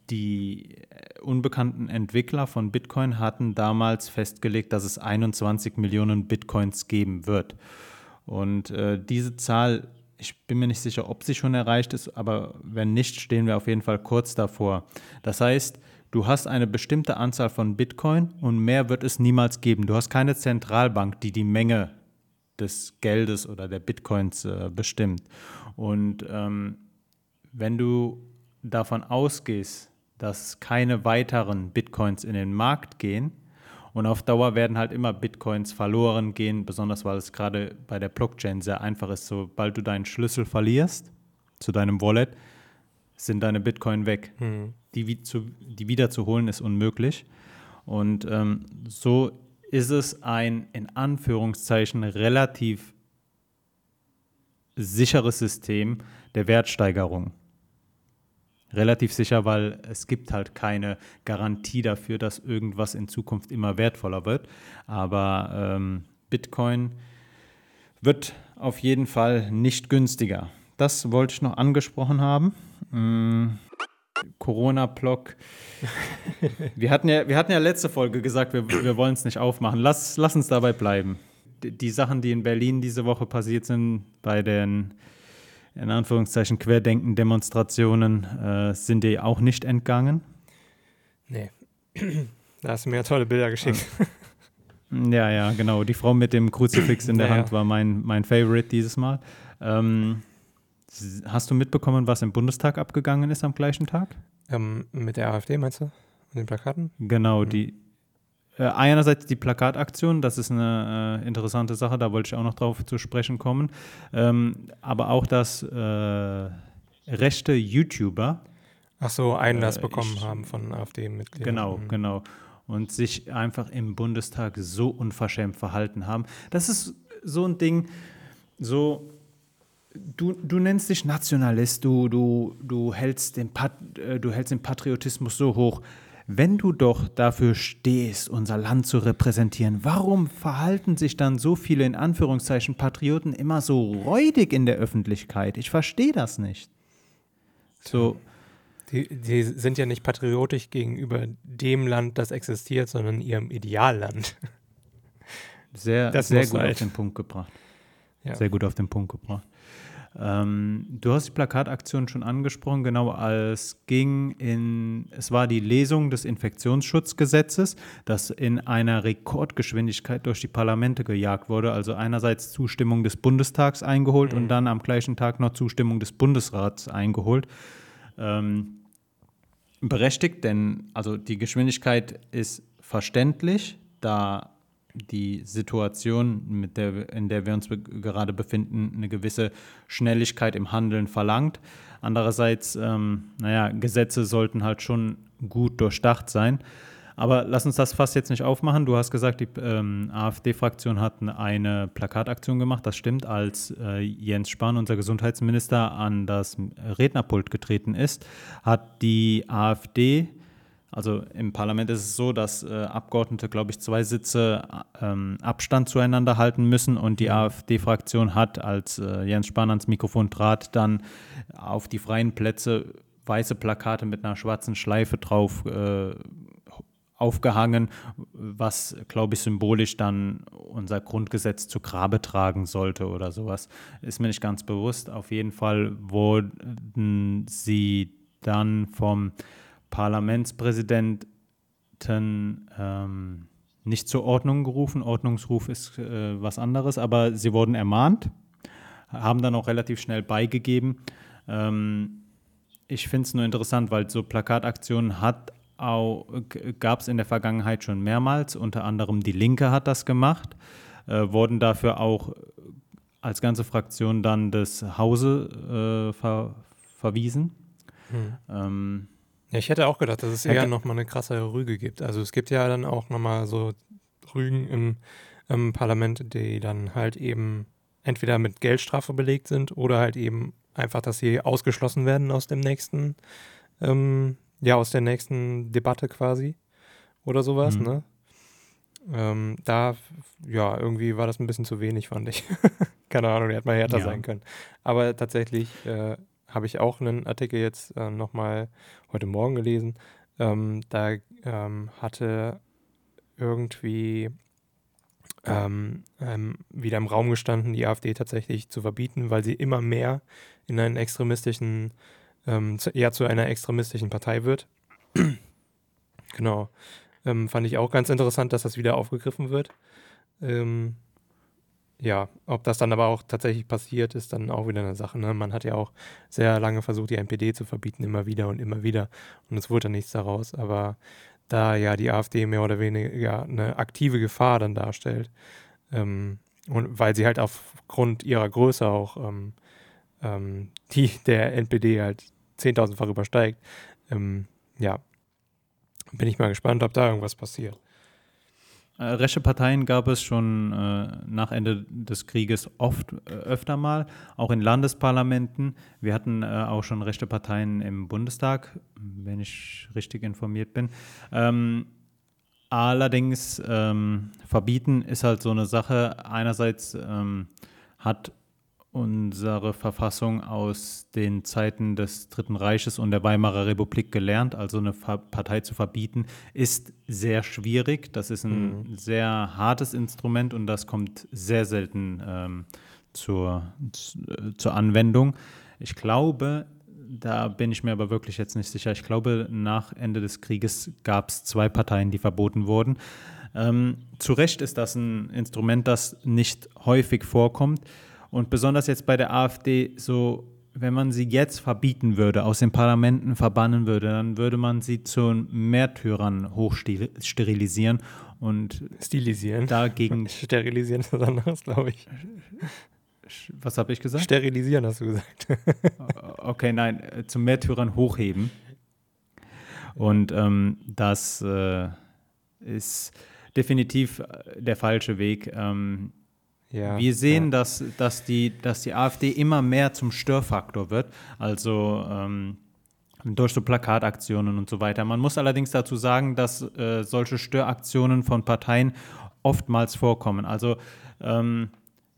die unbekannten Entwickler von Bitcoin hatten damals festgelegt, dass es 21 Millionen Bitcoins geben wird. Und äh, diese Zahl, ich bin mir nicht sicher, ob sie schon erreicht ist, aber wenn nicht, stehen wir auf jeden Fall kurz davor. Das heißt, du hast eine bestimmte Anzahl von Bitcoin und mehr wird es niemals geben. Du hast keine Zentralbank, die die Menge des Geldes oder der Bitcoins äh, bestimmt. Und ähm, wenn du davon ausgehst, dass keine weiteren Bitcoins in den Markt gehen, und auf Dauer werden halt immer Bitcoins verloren gehen, besonders weil es gerade bei der Blockchain sehr einfach ist. Sobald du deinen Schlüssel verlierst zu deinem Wallet, sind deine Bitcoin weg. Mhm die, zu, die wiederzuholen ist unmöglich. Und ähm, so ist es ein in Anführungszeichen relativ sicheres System der Wertsteigerung. Relativ sicher, weil es gibt halt keine Garantie dafür, dass irgendwas in Zukunft immer wertvoller wird. Aber ähm, Bitcoin wird auf jeden Fall nicht günstiger. Das wollte ich noch angesprochen haben. Hm. Corona-Block. wir, hatten ja, wir hatten ja letzte Folge gesagt, wir, wir wollen es nicht aufmachen. Lass, lass uns dabei bleiben. Die, Sachen, die in Berlin diese Woche passiert sind, bei den in Anführungszeichen Querdenken-Demonstrationen, äh, sind dir auch nicht entgangen. Nee. Da hast du mir ja tolle Bilder geschickt. Ja, ja, genau. Die Frau mit dem Kruzifix in der ja, Hand war mein, mein Favorite dieses Mal. Ähm, Hast du mitbekommen, was im Bundestag abgegangen ist am gleichen Tag? Ähm, mit der AfD meinst du? Mit den Plakaten? Genau, mhm. die äh, einerseits die Plakataktion, das ist eine äh, interessante Sache, da wollte ich auch noch drauf zu sprechen kommen. Ähm, aber auch, dass äh, rechte YouTuber Ach so, Einlass äh, bekommen ich, haben von AfD-Mitgliedern. Genau, mhm. genau. Und sich einfach im Bundestag so unverschämt verhalten haben. Das ist so ein Ding, so du, du nennst dich Nationalist, du, du, du, hältst den Pat, äh, du hältst den Patriotismus so hoch. Wenn du doch dafür stehst, unser Land zu repräsentieren, warum verhalten sich dann so viele in Anführungszeichen Patrioten immer so räudig in der Öffentlichkeit? Ich verstehe das nicht. So. Die, die sind ja nicht patriotisch gegenüber dem Land, das existiert, sondern ihrem Idealland. Sehr, das sehr gut halt. auf den Punkt gebracht. Ja. Sehr gut auf den Punkt gebracht. Ähm, du hast die Plakataktion schon angesprochen, genau als ging in, es war die Lesung des Infektionsschutzgesetzes, das in einer Rekordgeschwindigkeit durch die Parlamente gejagt wurde. Also einerseits Zustimmung des Bundestags eingeholt mhm. und dann am gleichen Tag noch Zustimmung des Bundesrats eingeholt. Ähm, berechtigt, denn also die Geschwindigkeit ist verständlich, da die Situation, der, in der wir uns gerade befinden, eine gewisse Schnelligkeit im Handeln verlangt. Andererseits, ähm, naja, Gesetze sollten halt schon gut durchdacht sein. Aber lass uns das fast jetzt nicht aufmachen. Du hast gesagt, die ähm, AfD-Fraktion hat eine Plakataktion gemacht. Das stimmt, als äh, Jens Spahn, unser Gesundheitsminister, an das Rednerpult getreten ist, hat die AfD also im Parlament ist es so, dass äh, Abgeordnete, glaube ich, zwei Sitze ähm, Abstand zueinander halten müssen und die. AfD-Fraktion hat, als äh, Jens Spahn ans Mikrofon trat, dann auf die freien Plätze weiße Plakate mit einer schwarzen Schleife drauf äh, aufgehangen, was, glaube ich, symbolisch dann unser Grundgesetz zu Grabe tragen sollte oder sowas. Ist mir nicht ganz bewusst. Auf jeden Fall wurden sie dann vom Parlamentspräsidenten ähm, nicht zur Ordnung gerufen. Ordnungsruf ist äh, was anderes, aber sie wurden ermahnt, haben dann auch relativ schnell beigegeben. Ähm, ich finde es nur interessant, weil so Plakataktionen hat gab es in der Vergangenheit schon mehrmals, unter anderem die Linke hat das gemacht, äh, wurden dafür auch als ganze Fraktion dann des Hause äh, ver verwiesen. Hm. Ähm, ja, ich hätte auch gedacht, dass es eher nochmal eine krassere Rüge gibt. Also es gibt ja dann auch nochmal so Rügen im, im Parlament, die dann halt eben entweder mit Geldstrafe belegt sind oder halt eben einfach, dass sie ausgeschlossen werden aus dem nächsten ähm, ja, aus der nächsten Debatte quasi oder sowas, mhm. ne? Ähm, da, ja, irgendwie war das ein bisschen zu wenig, fand ich. Keine Ahnung, die hätte mal härter ja. sein können. Aber tatsächlich äh, habe ich auch einen Artikel jetzt äh, nochmal heute Morgen gelesen. Ähm, da ähm, hatte irgendwie ähm, ähm, wieder im Raum gestanden, die AfD tatsächlich zu verbieten, weil sie immer mehr in einen extremistischen ähm, zu, eher zu einer extremistischen Partei wird. genau. Ähm, fand ich auch ganz interessant, dass das wieder aufgegriffen wird. Ähm, ja, ob das dann aber auch tatsächlich passiert, ist dann auch wieder eine Sache. Ne? Man hat ja auch sehr lange versucht, die NPD zu verbieten, immer wieder und immer wieder. Und es wurde dann nichts daraus. Aber da ja die AfD mehr oder weniger eine aktive Gefahr dann darstellt, ähm, und weil sie halt aufgrund ihrer Größe auch ähm, ähm, die der NPD halt 10.000-fach übersteigt. Ähm, ja, bin ich mal gespannt, ob da irgendwas passiert. Äh, rechte Parteien gab es schon äh, nach Ende des Krieges oft äh, öfter mal, auch in Landesparlamenten. Wir hatten äh, auch schon rechte Parteien im Bundestag, wenn ich richtig informiert bin. Ähm, allerdings ähm, verbieten ist halt so eine Sache. Einerseits ähm, hat unsere Verfassung aus den Zeiten des Dritten Reiches und der Weimarer Republik gelernt. Also eine Partei zu verbieten, ist sehr schwierig. Das ist ein mhm. sehr hartes Instrument und das kommt sehr selten ähm, zur, zur Anwendung. Ich glaube, da bin ich mir aber wirklich jetzt nicht sicher. Ich glaube, nach Ende des Krieges gab es zwei Parteien, die verboten wurden. Ähm, zu Recht ist das ein Instrument, das nicht häufig vorkommt. Und besonders jetzt bei der AfD, so, wenn man sie jetzt verbieten würde, aus den Parlamenten verbannen würde, dann würde man sie zu Märtyrern hochsterilisieren und stilisieren. Dagegen. Sterilisieren ist was anderes, glaube ich. Was habe ich gesagt? Sterilisieren hast du gesagt. okay, nein, äh, zum Märtyrern hochheben. Und ähm, das äh, ist definitiv äh, der falsche Weg. Ähm, ja, wir sehen, ja. dass, dass, die, dass die AfD immer mehr zum Störfaktor wird, also ähm, durch so Plakataktionen und so weiter. Man muss allerdings dazu sagen, dass äh, solche Störaktionen von Parteien oftmals vorkommen. Also ähm,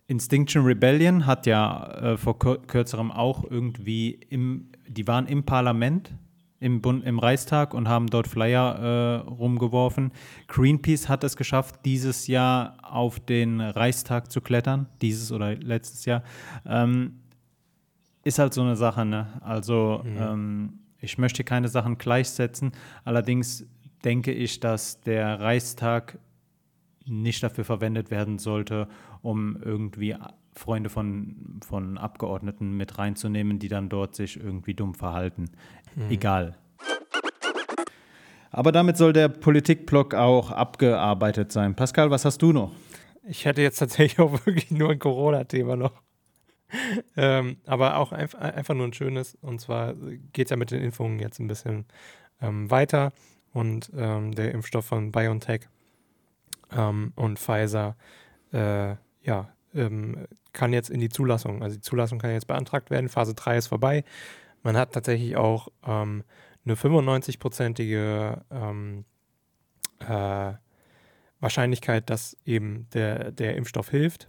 Instinction Rebellion hat ja äh, vor kürzerem auch irgendwie im, die waren im Parlament im, Bund, im Reichstag und haben dort Flyer äh, rumgeworfen. Greenpeace hat es geschafft, dieses Jahr auf den Reichstag zu klettern, dieses oder letztes Jahr. Ähm, ist halt so eine Sache, ne? Also mhm. ähm, ich möchte keine Sachen gleichsetzen. Allerdings denke ich, dass der Reichstag nicht dafür verwendet werden sollte, um irgendwie Freunde von, von Abgeordneten mit reinzunehmen, die dann dort sich irgendwie dumm verhalten. Mhm. Egal. Aber damit soll der Politikblock auch abgearbeitet sein. Pascal, was hast du noch? Ich hätte jetzt tatsächlich auch wirklich nur ein Corona-Thema noch. ähm, aber auch ein, einfach nur ein schönes. Und zwar geht es ja mit den Impfungen jetzt ein bisschen ähm, weiter. Und ähm, der Impfstoff von BioNTech ähm, und Pfizer, äh, ja, ähm, kann jetzt in die Zulassung. Also die Zulassung kann jetzt beantragt werden. Phase 3 ist vorbei. Man hat tatsächlich auch ähm, eine 95-prozentige ähm, äh, Wahrscheinlichkeit, dass eben der, der Impfstoff hilft.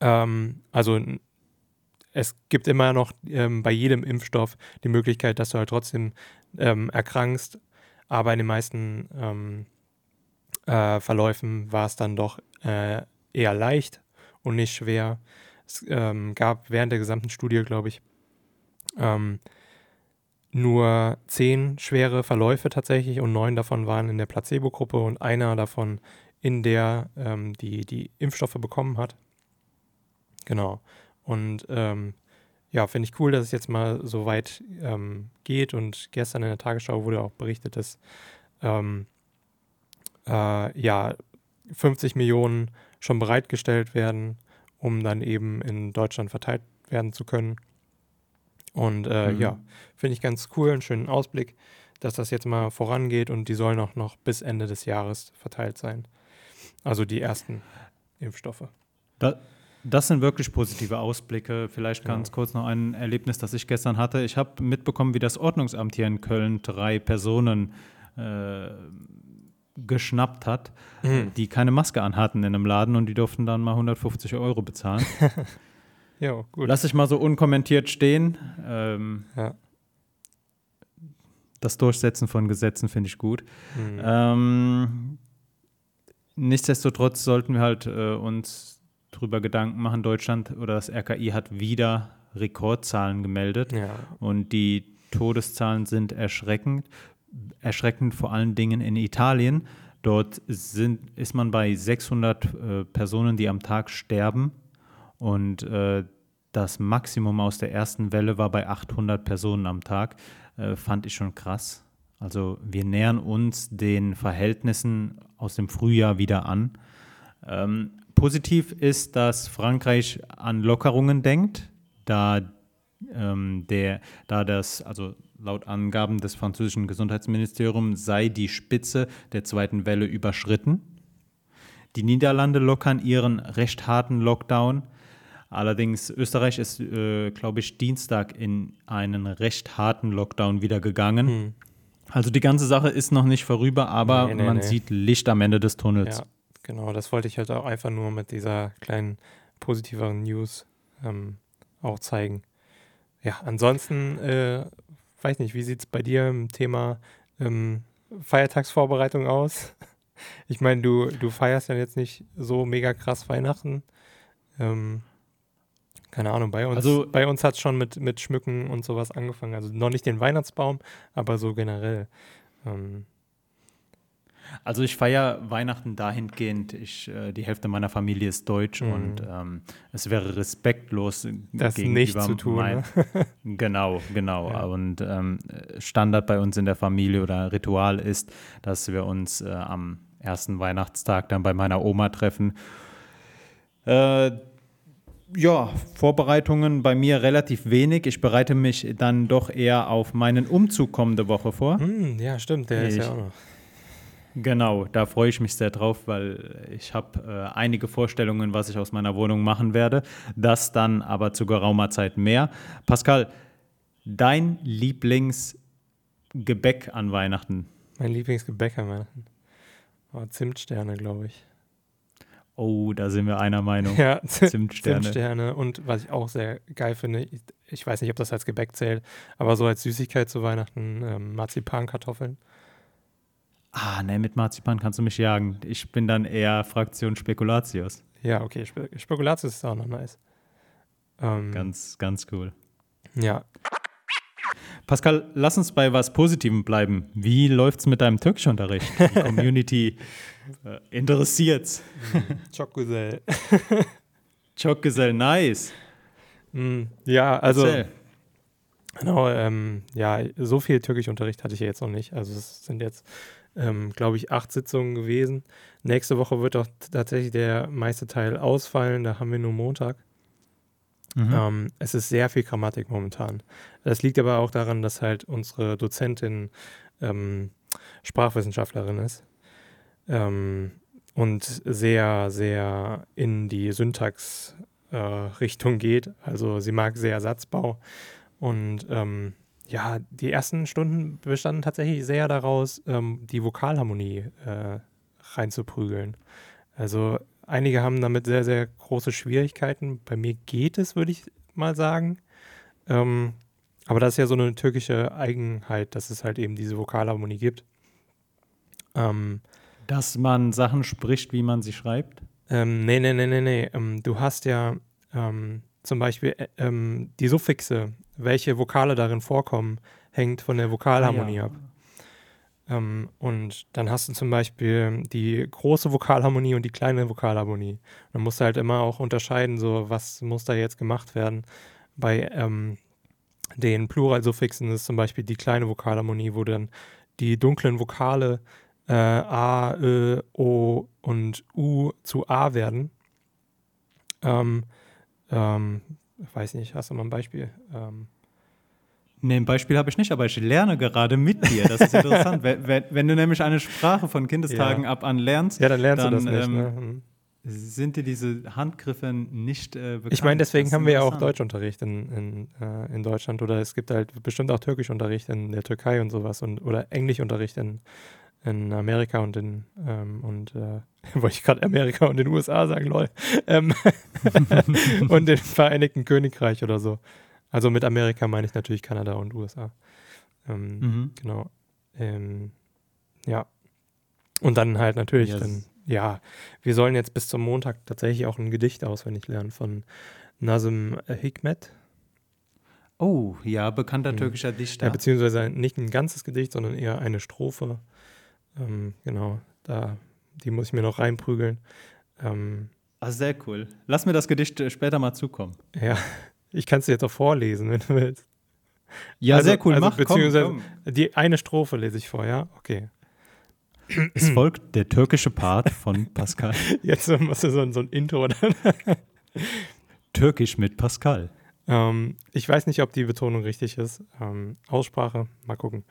Ähm, also es gibt immer noch ähm, bei jedem Impfstoff die Möglichkeit, dass du halt trotzdem ähm, erkrankst. aber in den meisten ähm, äh, Verläufen war es dann doch äh, eher leicht und nicht schwer. Es ähm, gab während der gesamten Studie, glaube ich, ähm, nur zehn schwere Verläufe tatsächlich und neun davon waren in der Placebo-Gruppe und einer davon in der ähm, die die Impfstoffe bekommen hat. Genau. Und ähm, ja, finde ich cool, dass es jetzt mal so weit ähm, geht. Und gestern in der Tagesschau wurde auch berichtet, dass ähm, äh, ja 50 Millionen schon bereitgestellt werden, um dann eben in Deutschland verteilt werden zu können. Und äh, mhm. ja, finde ich ganz cool, einen schönen Ausblick, dass das jetzt mal vorangeht und die sollen auch noch bis Ende des Jahres verteilt sein. Also die ersten Impfstoffe. Da, das sind wirklich positive Ausblicke. Vielleicht ganz ja. kurz noch ein Erlebnis, das ich gestern hatte. Ich habe mitbekommen, wie das Ordnungsamt hier in Köln drei Personen äh, geschnappt hat, mhm. die keine Maske anhatten in einem Laden und die durften dann mal 150 Euro bezahlen. ja, gut. Lass ich mal so unkommentiert stehen. Ähm, ja. Das Durchsetzen von Gesetzen finde ich gut. Mhm. Ähm, nichtsdestotrotz sollten wir halt äh, uns drüber Gedanken machen. Deutschland oder das RKI hat wieder Rekordzahlen gemeldet ja. und die Todeszahlen sind erschreckend. Erschreckend vor allen Dingen in Italien. Dort sind, ist man bei 600 äh, Personen, die am Tag sterben und äh, das Maximum aus der ersten Welle war bei 800 Personen am Tag. Äh, fand ich schon krass. Also wir nähern uns den Verhältnissen aus dem Frühjahr wieder an. Ähm, Positiv ist, dass Frankreich an Lockerungen denkt, da, ähm, der, da das, also laut Angaben des französischen Gesundheitsministeriums, sei die Spitze der zweiten Welle überschritten. Die Niederlande lockern ihren recht harten Lockdown. Allerdings Österreich ist, äh, glaube ich, Dienstag in einen recht harten Lockdown wieder gegangen. Hm. Also die ganze Sache ist noch nicht vorüber, aber nee, nee, man nee. sieht Licht am Ende des Tunnels. Ja. Genau, das wollte ich halt auch einfach nur mit dieser kleinen positiveren News ähm, auch zeigen. Ja, ansonsten, äh, weiß nicht, wie sieht es bei dir im Thema ähm, Feiertagsvorbereitung aus? Ich meine, du, du feierst ja jetzt nicht so mega krass Weihnachten. Ähm, keine Ahnung, bei uns, also, uns hat es schon mit, mit Schmücken und sowas angefangen. Also noch nicht den Weihnachtsbaum, aber so generell. Ähm, also ich feiere Weihnachten dahingehend, ich, äh, die Hälfte meiner Familie ist deutsch mhm. und ähm, es wäre respektlos das gegenüber nicht zu tun. Mein, ne? genau, genau. Ja. Und ähm, Standard bei uns in der Familie oder Ritual ist, dass wir uns äh, am ersten Weihnachtstag dann bei meiner Oma treffen. Äh, ja, Vorbereitungen bei mir relativ wenig. Ich bereite mich dann doch eher auf meinen Umzug kommende Woche vor. Mm, ja, stimmt, der ich, ist ja auch noch. Genau, da freue ich mich sehr drauf, weil ich habe äh, einige Vorstellungen, was ich aus meiner Wohnung machen werde. Das dann aber zu geraumer Zeit mehr. Pascal, dein Lieblingsgebäck an Weihnachten? Mein Lieblingsgebäck an Weihnachten? Oh, Zimtsterne, glaube ich. Oh, da sind wir einer Meinung. Ja, Zimtsterne. Zimtsterne. Und was ich auch sehr geil finde, ich, weiß nicht, ob das als Gebäck zählt, aber so als Süßigkeit zu Weihnachten ähm, Marzipankartoffeln. Ah, ne, mit Marzipan kannst du mich jagen. Ich bin dann eher Fraktion Spekulatius. Ja, okay, Spe Spekulatius ist auch noch nice. Ähm, ganz, ganz cool. Ja. Pascal, lass uns bei was Positivem bleiben. Wie läuft's mit deinem Türkischunterricht? Die Community äh, interessiert's. Çok güzel. Çok güzel, nice. Mm, ja, also Erzähl. Genau, ähm, ja, so viel Türkischunterricht hatte ich ja jetzt noch nicht. Also es sind jetzt ähm, glaube ich, acht Sitzungen gewesen. Nächste Woche wird auch tatsächlich der meiste Teil ausfallen. Da haben wir nur Montag. Mhm. Ähm, es ist sehr viel Grammatik momentan. Das liegt aber auch daran, dass halt unsere Dozentin ähm, Sprachwissenschaftlerin ist ähm, und sehr, sehr in die Syntax-Richtung äh, geht. Also sie mag sehr Satzbau und ähm, ja, die ersten Stunden bestanden tatsächlich sehr daraus, ähm, die Vokalharmonie äh, reinzuprügeln. Also einige haben damit sehr, sehr große Schwierigkeiten. Bei mir geht es, würde ich mal sagen. Ähm, aber das ist ja so eine türkische Eigenheit, dass es halt eben diese Vokalharmonie gibt. Ähm, Dass man Sachen spricht, wie man sie schreibt? ähm, nee, nee, nee, nee, nee. Ähm, du hast ja ähm, zum Beispiel äh, ähm, die Suffixe, welche Vokale darin vorkommen, hängt von der Vokalharmonie Ah, ja. ab. Ähm, und dann hast du zum Beispiel die große Vokalharmonie und die kleine Vokalharmonie. Man muss halt immer auch unterscheiden, so was muss da jetzt gemacht werden. Bei ähm, den Pluralsuffixen ist zum Beispiel die kleine Vokalharmonie, wo dann die dunklen Vokale äh, A, Ö, O und U zu A werden. Ähm, ähm, weiß nicht, hast du mal ein Beispiel? Ähm, Nee, ein Beispiel habe ich nicht, aber ich lerne gerade mit dir. Das ist interessant. wenn, wenn, du nämlich eine Sprache von Kindestagen ab an lernst, ja, dann lernst Dann, du das nicht. ähm, ne? Sind dir diese Handgriffe nicht äh, bekannt. Ich meine, deswegen haben wir ja auch. Deutschunterricht in, in, äh, in Deutschland oder es gibt halt bestimmt auch Türkischunterricht in der Türkei und sowas und oder Englischunterricht in, in Amerika und in ähm, und äh, wollte ich gerade Amerika und den USA sagen, lol. Ähm, und den Vereinigten Königreich oder so. Also mit Amerika meine ich natürlich Kanada und USA. Ähm, Mhm. Genau. Ähm, ja. Und dann halt natürlich Ja, dann, ja, wir sollen jetzt bis zum Montag tatsächlich auch ein Gedicht auswendig lernen von Nazim Hikmet. Oh, ja, bekannter Mhm. türkischer Ja, Dichter. beziehungsweise nicht ein ganzes Gedicht, sondern eher eine Strophe. Ähm, genau, da, die muss ich mir noch reinprügeln. Ähm, ah, sehr cool. Lass mir das Gedicht äh, später mal zukommen. ja, ich kann es dir jetzt auch vorlesen, wenn du willst. Ja, Also- sehr cool. also Mach, komm, beziehungsweise- komm. Die eine Strophe lese ich vor, ja? Okay. Es folgt der türkische Part von Pascal. Jetzt musst du so, ein- so ein Intro dann. Türkisch mit Pascal. Ähm, ich weiß nicht, ob die Betonung richtig ist. Ähm, Aussprache, mal gucken.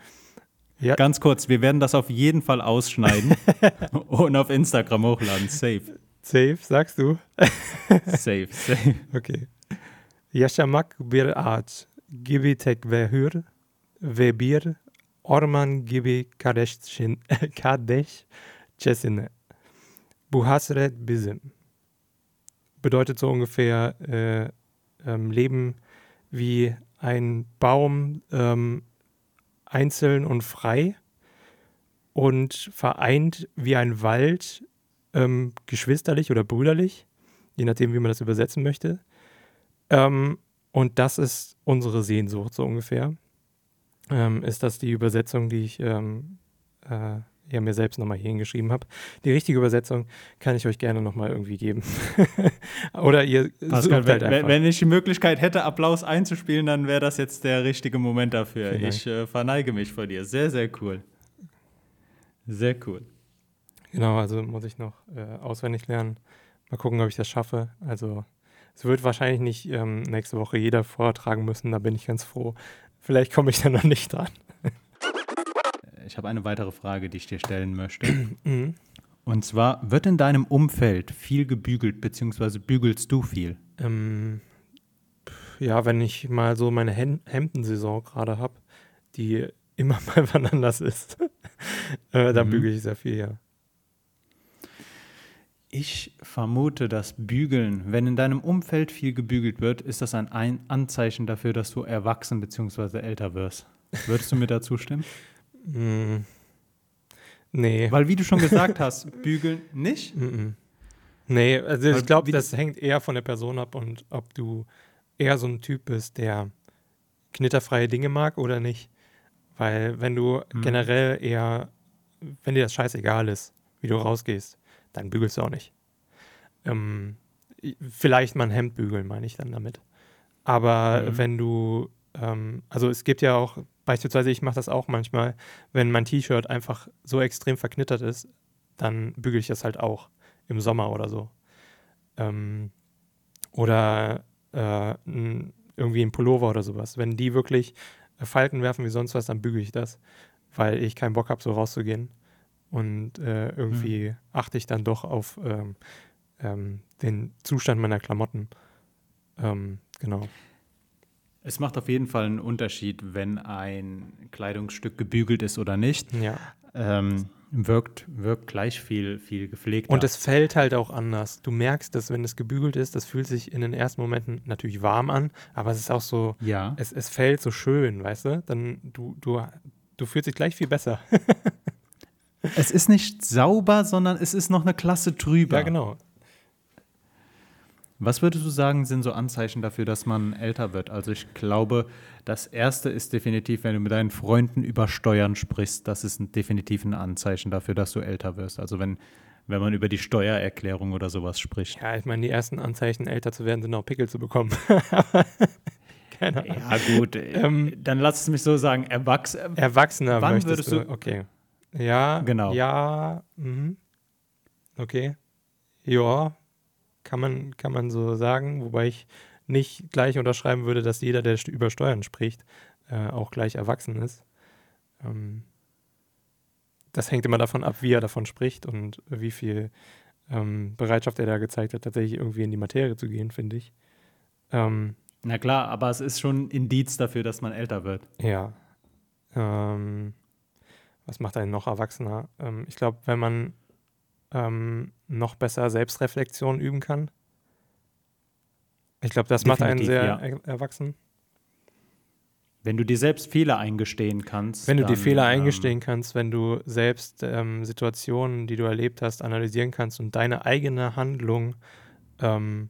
Ja, Ganz kurz, wir werden das auf jeden Fall ausschneiden und auf Instagram hochladen. Safe. safe, sagst du? Safe, safe. Okay. Yaşamak bir ağaç gibi tek ve hür orman gibi kardeşçin, kardeşçesine. Bu hasret bizim. Bedeutet so ungefähr äh, ähm, Leben wie ein Baum ähm, einzeln und frei und vereint wie ein Wald ähm, geschwisterlich oder brüderlich, je nachdem, wie man das übersetzen möchte. Ähm, und das ist unsere Sehnsucht, so ungefähr. Ähm, ist das die Übersetzung, die ich ähm, äh, ja, mir selbst nochmal hier hingeschrieben habe. Die richtige Übersetzung kann ich euch gerne nochmal irgendwie geben. Oder ihr Pascal, halt wenn, wenn ich die Möglichkeit hätte, Applaus einzuspielen, dann wäre das jetzt der richtige Moment dafür. Vielen. Ich äh, verneige mich vor dir. Sehr, sehr cool. Sehr cool. Genau, also muss ich noch äh, auswendig lernen. Mal gucken, ob ich das schaffe. Also es wird wahrscheinlich nicht ähm, nächste Woche jeder vortragen müssen, da bin ich ganz froh. Vielleicht komme ich da noch nicht dran. Ich habe eine weitere Frage, die ich dir stellen möchte. Mhm. Und zwar, wird in deinem Umfeld viel gebügelt, beziehungsweise bügelst du viel? Ähm, ja, wenn ich mal so meine Hem Hemdensaison gerade habe, die immer mal wann anders ist, äh, dann Mhm. bügele ich sehr viel, ja. Ich vermute, dass Bügeln, wenn in deinem Umfeld viel gebügelt wird, ist das ein, ein Anzeichen dafür, dass du erwachsen bzw. älter wirst. Würdest du mir da zustimmen? Mm. Nee. Weil, wie du schon gesagt hast, bügeln nicht. Mhm. Nee, also Weil ich glaube, das hängt eher von der Person ab und ob du eher so ein Typ bist, der knitterfreie Dinge mag oder nicht. Weil wenn du Mhm. generell eher, wenn dir das scheißegal ist, wie du rausgehst, dann bügelst du auch nicht. Ähm, vielleicht mal ein Hemd bügeln, meine ich dann damit. Aber Mhm. wenn du, ähm, also es gibt ja auch, beispielsweise ich mache das auch manchmal, wenn mein T-Shirt einfach so extrem verknittert ist, dann bügele ich das halt auch im Sommer oder so. Ähm, oder äh, n- irgendwie ein Pullover oder sowas. Wenn die wirklich äh, Falten werfen wie sonst was, dann bügele ich das, weil ich keinen Bock habe, so rauszugehen. Und äh, irgendwie achte ich dann doch auf ähm, ähm, den Zustand meiner Klamotten. Ähm, genau. Es macht auf jeden Fall einen Unterschied, wenn ein Kleidungsstück gebügelt ist oder nicht. Ja. Ähm, wirkt, wirkt gleich viel, viel gepflegter. Und es fällt halt auch anders. Du merkst, dass wenn es gebügelt ist, das fühlt sich in den ersten Momenten natürlich warm an, aber es ist auch so, ja. es, es fällt so schön, weißt du? Dann du, du, du fühlst dich gleich viel besser. es ist nicht sauber, sondern es ist noch eine Klasse drüber. Ja, genau. Was würdest du sagen, sind so Anzeichen dafür, dass man älter wird? Also ich glaube, das erste ist definitiv, wenn du mit deinen Freunden über Steuern sprichst, das ist ein, definitiv ein Anzeichen dafür, dass du älter wirst. Also wenn, wenn man über die Steuererklärung oder sowas spricht. Ja, ich meine, die ersten Anzeichen, älter zu werden, sind auch Pickel zu bekommen. Keine Ahnung. Ja, gut. ähm, dann lass es mich so sagen. Erwachs Erwachsener wann würdest du? Okay. Ja. Genau. Ja. Mhm. Okay. Ja. Kann man, kann man so sagen. Wobei ich nicht gleich unterschreiben würde, dass jeder, der über Steuern spricht, äh, auch gleich erwachsen ist. Ähm, das hängt immer davon ab, wie er davon spricht und wie viel ähm, Bereitschaft er da gezeigt hat, tatsächlich irgendwie in die Materie zu gehen, finde ich. Ähm, Na klar, aber es ist schon ein Indiz dafür, dass man älter wird. Ja. Ähm, was macht einen noch erwachsener? Ähm, ich glaube, wenn man ähm, noch besser Selbstreflexion üben kann. Ich glaube, das Definitiv, macht einen sehr ja. er erwachsen. Wenn du dir selbst Fehler eingestehen kannst. Wenn du dann, dir Fehler ähm, eingestehen kannst, wenn du selbst ähm, Situationen, die du erlebt hast, analysieren kannst und deine eigene Handlung ähm,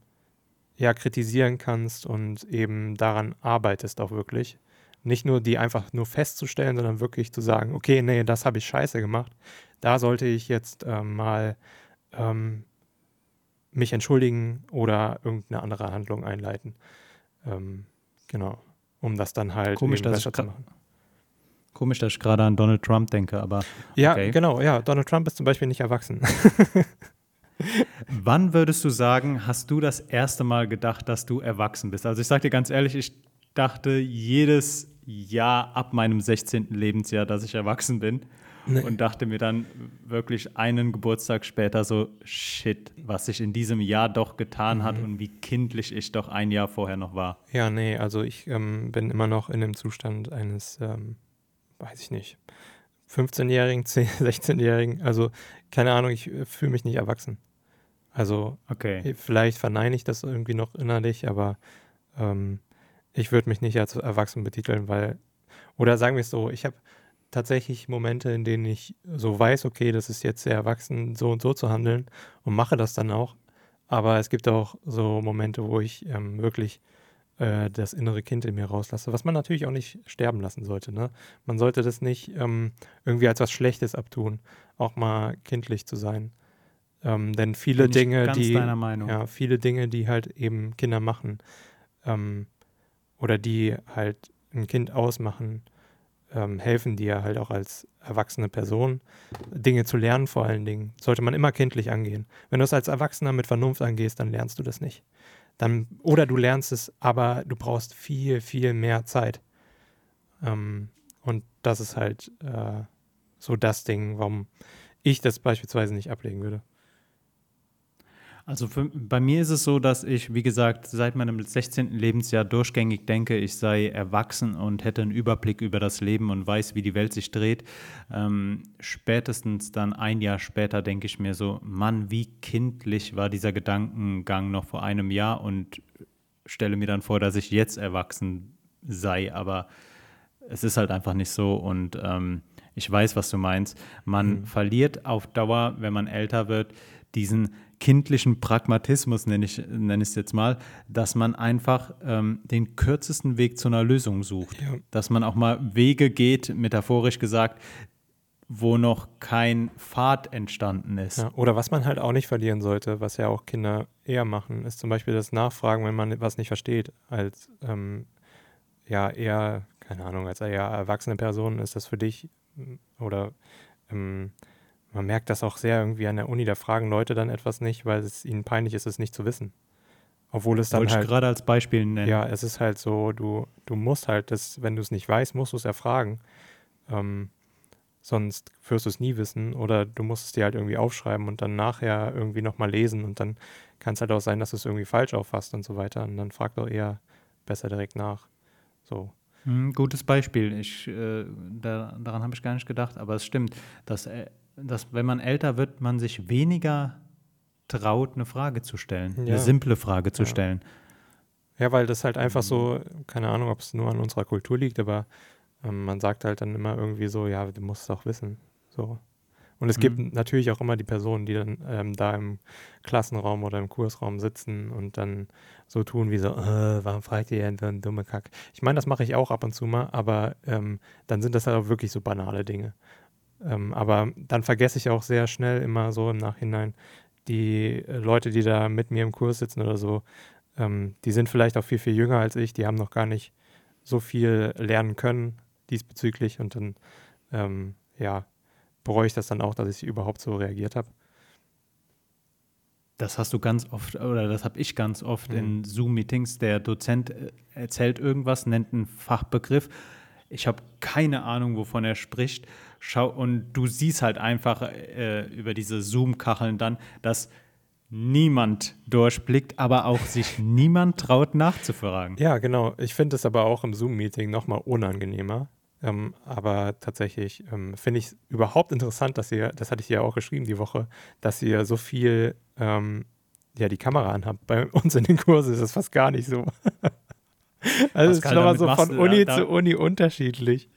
ja kritisieren kannst und eben daran arbeitest auch wirklich. Nicht nur die einfach nur festzustellen, sondern wirklich zu sagen, okay, nee, das habe ich scheiße gemacht. Da sollte ich jetzt ähm, mal ähm, mich entschuldigen oder irgendeine andere Handlung einleiten. Ähm, genau um das dann halt Komisch, dass besser zu machen. Komisch, dass ich gerade an Donald Trump denke, aber. Ja, okay. genau, ja. Donald Trump ist zum Beispiel nicht erwachsen. Wann würdest du sagen, hast du das erste Mal gedacht, dass du erwachsen bist? Also ich sage dir ganz ehrlich, ich dachte jedes Jahr ab meinem 16. Lebensjahr, dass ich erwachsen bin nee. und dachte mir dann wirklich einen Geburtstag später so, shit, was sich in diesem Jahr doch getan mhm. hat und wie kindlich ich doch ein Jahr vorher noch war. Ja, nee, also ich ähm, bin immer noch in dem Zustand eines, ähm, weiß ich nicht, 15-Jährigen, 16-Jährigen, also keine Ahnung, ich äh, fühle mich nicht erwachsen. Also okay. vielleicht verneine ich das irgendwie noch innerlich, aber ähm, ich würde mich nicht als erwachsen betiteln, weil, oder sagen wir es so, ich habe tatsächlich Momente, in denen ich so weiß, okay, das ist jetzt sehr erwachsen, so und so zu handeln und mache das dann auch. Aber es gibt auch so Momente, wo ich ähm, wirklich äh, das innere Kind in mir rauslasse, was man natürlich auch nicht sterben lassen sollte. Ne? Man sollte das nicht ähm, irgendwie als was Schlechtes abtun, auch mal kindlich zu sein. Ähm, denn viele Dinge, die ja, viele Dinge, die halt eben Kinder machen ähm, oder die halt ein Kind ausmachen, ähm, helfen dir halt auch als erwachsene Person, Dinge zu lernen vor allen Dingen. Sollte man immer kindlich angehen. Wenn du es als Erwachsener mit Vernunft angehst, dann lernst du das nicht. Dann, oder du lernst es, aber du brauchst viel, viel mehr Zeit. Ähm, und das ist halt äh, so das Ding, warum ich das beispielsweise nicht ablegen würde. Also für, bei mir ist es so, dass ich, wie gesagt, seit meinem 16. Lebensjahr durchgängig denke, ich sei erwachsen und hätte einen Überblick über das Leben und weiß, wie die Welt sich dreht. Ähm, spätestens dann ein Jahr später denke ich mir so, Mann, wie kindlich war dieser Gedankengang noch vor einem Jahr und stelle mir dann vor, dass ich jetzt erwachsen sei, aber es ist halt einfach nicht so und ähm, ich weiß, was du meinst. Man mhm. verliert auf Dauer, wenn man älter wird, diesen kindlichen Pragmatismus, nenne ich, nenne ich es jetzt mal, dass man einfach ähm, den kürzesten Weg zu einer Lösung sucht. Ja. Dass man auch mal Wege geht, metaphorisch gesagt, wo noch kein Pfad entstanden ist. Ja, oder was man halt auch nicht verlieren sollte, was ja auch Kinder eher machen, ist zum Beispiel das Nachfragen, wenn man was nicht versteht, als ähm, ja eher, keine Ahnung, als eher erwachsene Person ist das für dich oder ähm, man merkt das auch sehr irgendwie an der Uni, da fragen Leute dann etwas nicht, weil es ihnen peinlich ist, es nicht zu wissen. Obwohl es dann Wollte halt. Ich gerade als Beispiel nennen. Ja, es ist halt so, du, du musst halt das, wenn du es nicht weißt, musst du es erfragen. Ähm, sonst wirst du es nie wissen oder du musst es dir halt irgendwie aufschreiben und dann nachher irgendwie nochmal lesen und dann kann es halt auch sein, dass du es irgendwie falsch auffasst und so weiter. Und dann frag doch eher besser direkt nach. So. Hm, gutes Beispiel. Ich, äh, da, daran habe ich gar nicht gedacht, aber es stimmt, dass äh, dass wenn man älter wird, man sich weniger traut, eine Frage zu stellen, ja. eine simple Frage zu ja. stellen. Ja, weil das halt einfach so, keine Ahnung, ob es nur an unserer Kultur liegt, aber ähm, man sagt halt dann immer irgendwie so, ja, du musst es auch wissen. So. Und es mhm. gibt natürlich auch immer die Personen, die dann ähm, da im Klassenraum oder im Kursraum sitzen und dann so tun wie so, äh, warum fragt ihr denn dumme Kack? Ich meine, das mache ich auch ab und zu mal, aber ähm, dann sind das halt auch wirklich so banale Dinge. Ähm, aber dann vergesse ich auch sehr schnell immer so im Nachhinein die äh, Leute, die da mit mir im Kurs sitzen oder so, ähm, die sind vielleicht auch viel, viel jünger als ich, die haben noch gar nicht so viel lernen können diesbezüglich und dann, ähm, ja, bereue ich das dann auch, dass ich überhaupt so reagiert habe. Das hast du ganz oft, oder das habe ich ganz oft mhm. in Zoom-Meetings. Der Dozent äh, erzählt irgendwas, nennt einen Fachbegriff. Ich habe keine Ahnung, wovon er spricht. Schau, und du siehst halt einfach äh, über diese Zoom-Kacheln dann, dass niemand durchblickt, aber auch sich niemand traut nachzufragen. Ja, genau. Ich finde es aber auch im Zoom-Meeting nochmal unangenehmer. Ähm, aber tatsächlich ähm, finde ich es überhaupt interessant, dass ihr, das hatte ich ja auch geschrieben die Woche, dass ihr so viel ähm, ja, die Kamera anhabt. Bei uns in den Kursen ist das fast gar nicht so. also es ist nochmal so von Uni zu Uni unterschiedlich.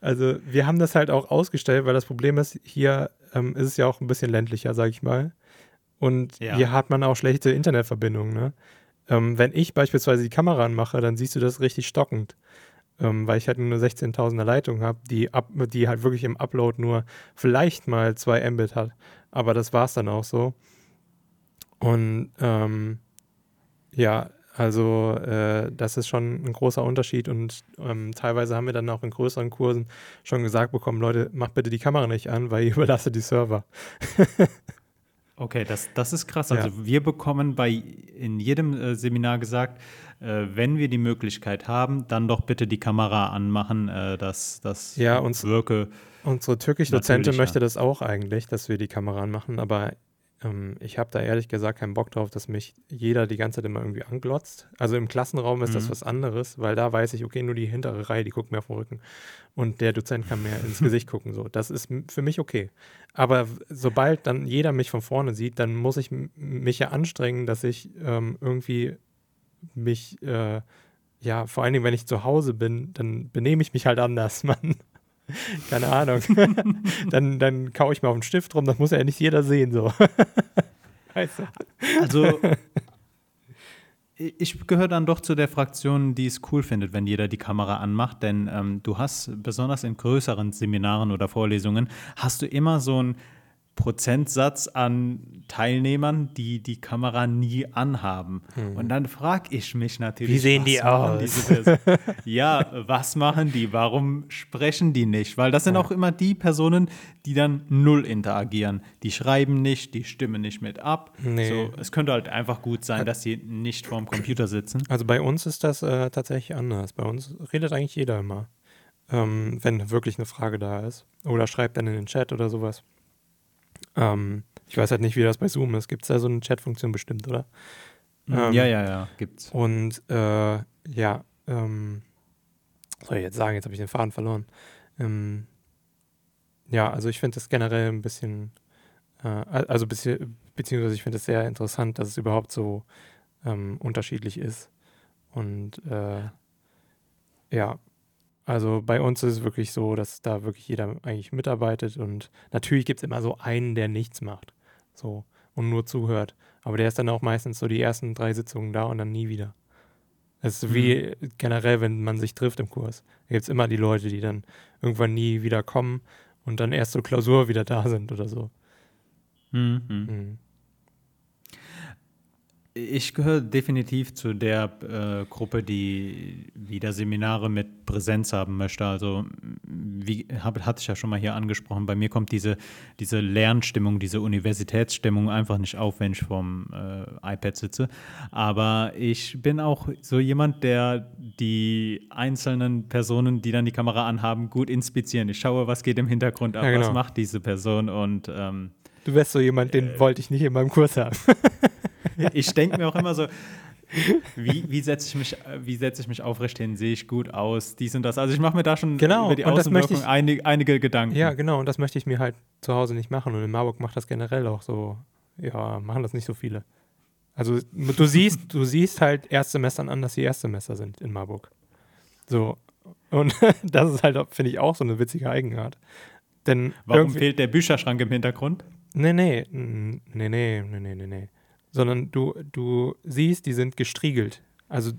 Also wir haben das halt auch ausgestellt, weil das Problem ist, hier ähm, ist es ja auch ein bisschen ländlicher, sage ich mal. Und ja. hier hat man auch schlechte Internetverbindungen. Ne? Ähm, wenn ich beispielsweise die Kamera anmache, dann siehst du das richtig stockend. Ähm, weil ich halt nur eine 16.000er Leitung habe, die, die halt wirklich im Upload nur vielleicht mal 2 Mbit hat. Aber das war es dann auch so. Und ähm, ja, also äh, das ist schon ein großer Unterschied und ähm, teilweise haben wir dann auch in größeren Kursen schon gesagt bekommen, Leute, macht bitte die Kamera nicht an, weil ihr überlasst die Server. Okay, das, das ist krass. Also ja. wir bekommen bei in jedem äh, Seminar gesagt, äh, wenn wir die Möglichkeit haben, dann doch bitte die Kamera anmachen, äh, dass das ja, uns, wirke. Unsere türkische Dozentin möchte das auch eigentlich, dass wir die Kamera anmachen, aber ähm, ich habe da ehrlich gesagt keinen Bock drauf, dass mich jeder die ganze Zeit immer irgendwie anglotzt. Also im Klassenraum ist mhm. das was anderes, weil da weiß ich, okay, nur die hintere Reihe, die guckt mir auf den Rücken. Und der Dozent kann mir ins Gesicht gucken. So. Das ist für mich okay. Aber sobald dann jeder mich von vorne sieht, dann muss ich mich ja anstrengen, dass ich ähm, irgendwie mich, äh, ja, vor allen Dingen, wenn ich zu Hause bin, dann benehme ich mich halt anders, Mann. Keine Ahnung. dann, dann kaue ich mir auf den Stift rum, das muss ja nicht jeder sehen, so. weißt du? Also, ich gehöre dann doch zu der Fraktion, die es cool findet, wenn jeder die Kamera anmacht, denn ähm, du hast besonders in größeren Seminaren oder Vorlesungen, hast du immer so ein Prozentsatz an Teilnehmern, die die Kamera nie anhaben. Hm. Und dann frage ich mich natürlich, wie sehen die aus? ja, was machen die? Warum sprechen die nicht? Weil das sind ja. auch immer die Personen, die dann null interagieren. Die schreiben nicht, die stimmen nicht mit ab. Nee. So, es könnte halt einfach gut sein, dass sie nicht vorm Computer sitzen. Also bei uns ist das äh, tatsächlich anders. Bei uns redet eigentlich jeder immer, ähm, wenn wirklich eine Frage da ist. Oder schreibt dann in den Chat oder sowas. Ähm, ich weiß halt nicht, wie das bei Zoom ist. Gibt es da so eine Chat-Funktion bestimmt, oder? Mhm. Ähm, ja, ja, ja, gibt's. Und äh, ja, ähm, was soll ich jetzt sagen? Jetzt habe ich den Faden verloren. Ähm, ja, also ich finde das generell ein bisschen, äh, also bezieh beziehungsweise ich finde es sehr interessant, dass es überhaupt so ähm, unterschiedlich ist. Und äh, ja, also bei uns ist es wirklich so, dass da wirklich jeder eigentlich mitarbeitet und natürlich gibt es immer so einen, der nichts macht. So und nur zuhört. Aber der ist dann auch meistens so die ersten drei Sitzungen da und dann nie wieder. Es ist wie mhm. generell, wenn man sich trifft im Kurs. Da gibt es immer die Leute, die dann irgendwann nie wieder kommen und dann erst zur Klausur wieder da sind oder so. Mhm. Mhm ich gehöre definitiv zu der äh, Gruppe, die wieder Seminare mit Präsenz haben möchte. Also, wie hab, hatte ich ja schon mal hier angesprochen, bei mir kommt diese, diese Lernstimmung, diese Universitätsstimmung einfach nicht auf, wenn ich vorm äh, iPad sitze. Aber ich bin auch so jemand, der die einzelnen Personen, die dann die Kamera anhaben, gut inspizieren. Ich schaue, was geht im Hintergrund ab, ja, genau. was macht diese Person und ähm, Du wärst so jemand, den äh, wollte ich nicht in meinem Kurs haben. ich denke mir auch immer so, wie, wie setze ich, mich, setz ich mich aufrecht hin? Sehe ich gut aus? Dies und das. Also ich mache mir da schon genau, über die Außenwirkung ich, einige, einige Gedanken. Ja, genau. Und das möchte ich mir halt zu Hause nicht machen. Und in Marburg macht das generell auch so. Ja, machen das nicht so viele. Also du siehst, du siehst halt Erstsemestern an, dass sie Erstsemester sind in Marburg. So. Und das ist halt, finde ich, auch so eine witzige Eigenart Denn Warum fehlt der Bücherschrank im Hintergrund? Nee, nee, nee, nee, nee, nee, nee. Sondern du, du siehst, die sind gestriegelt. Also,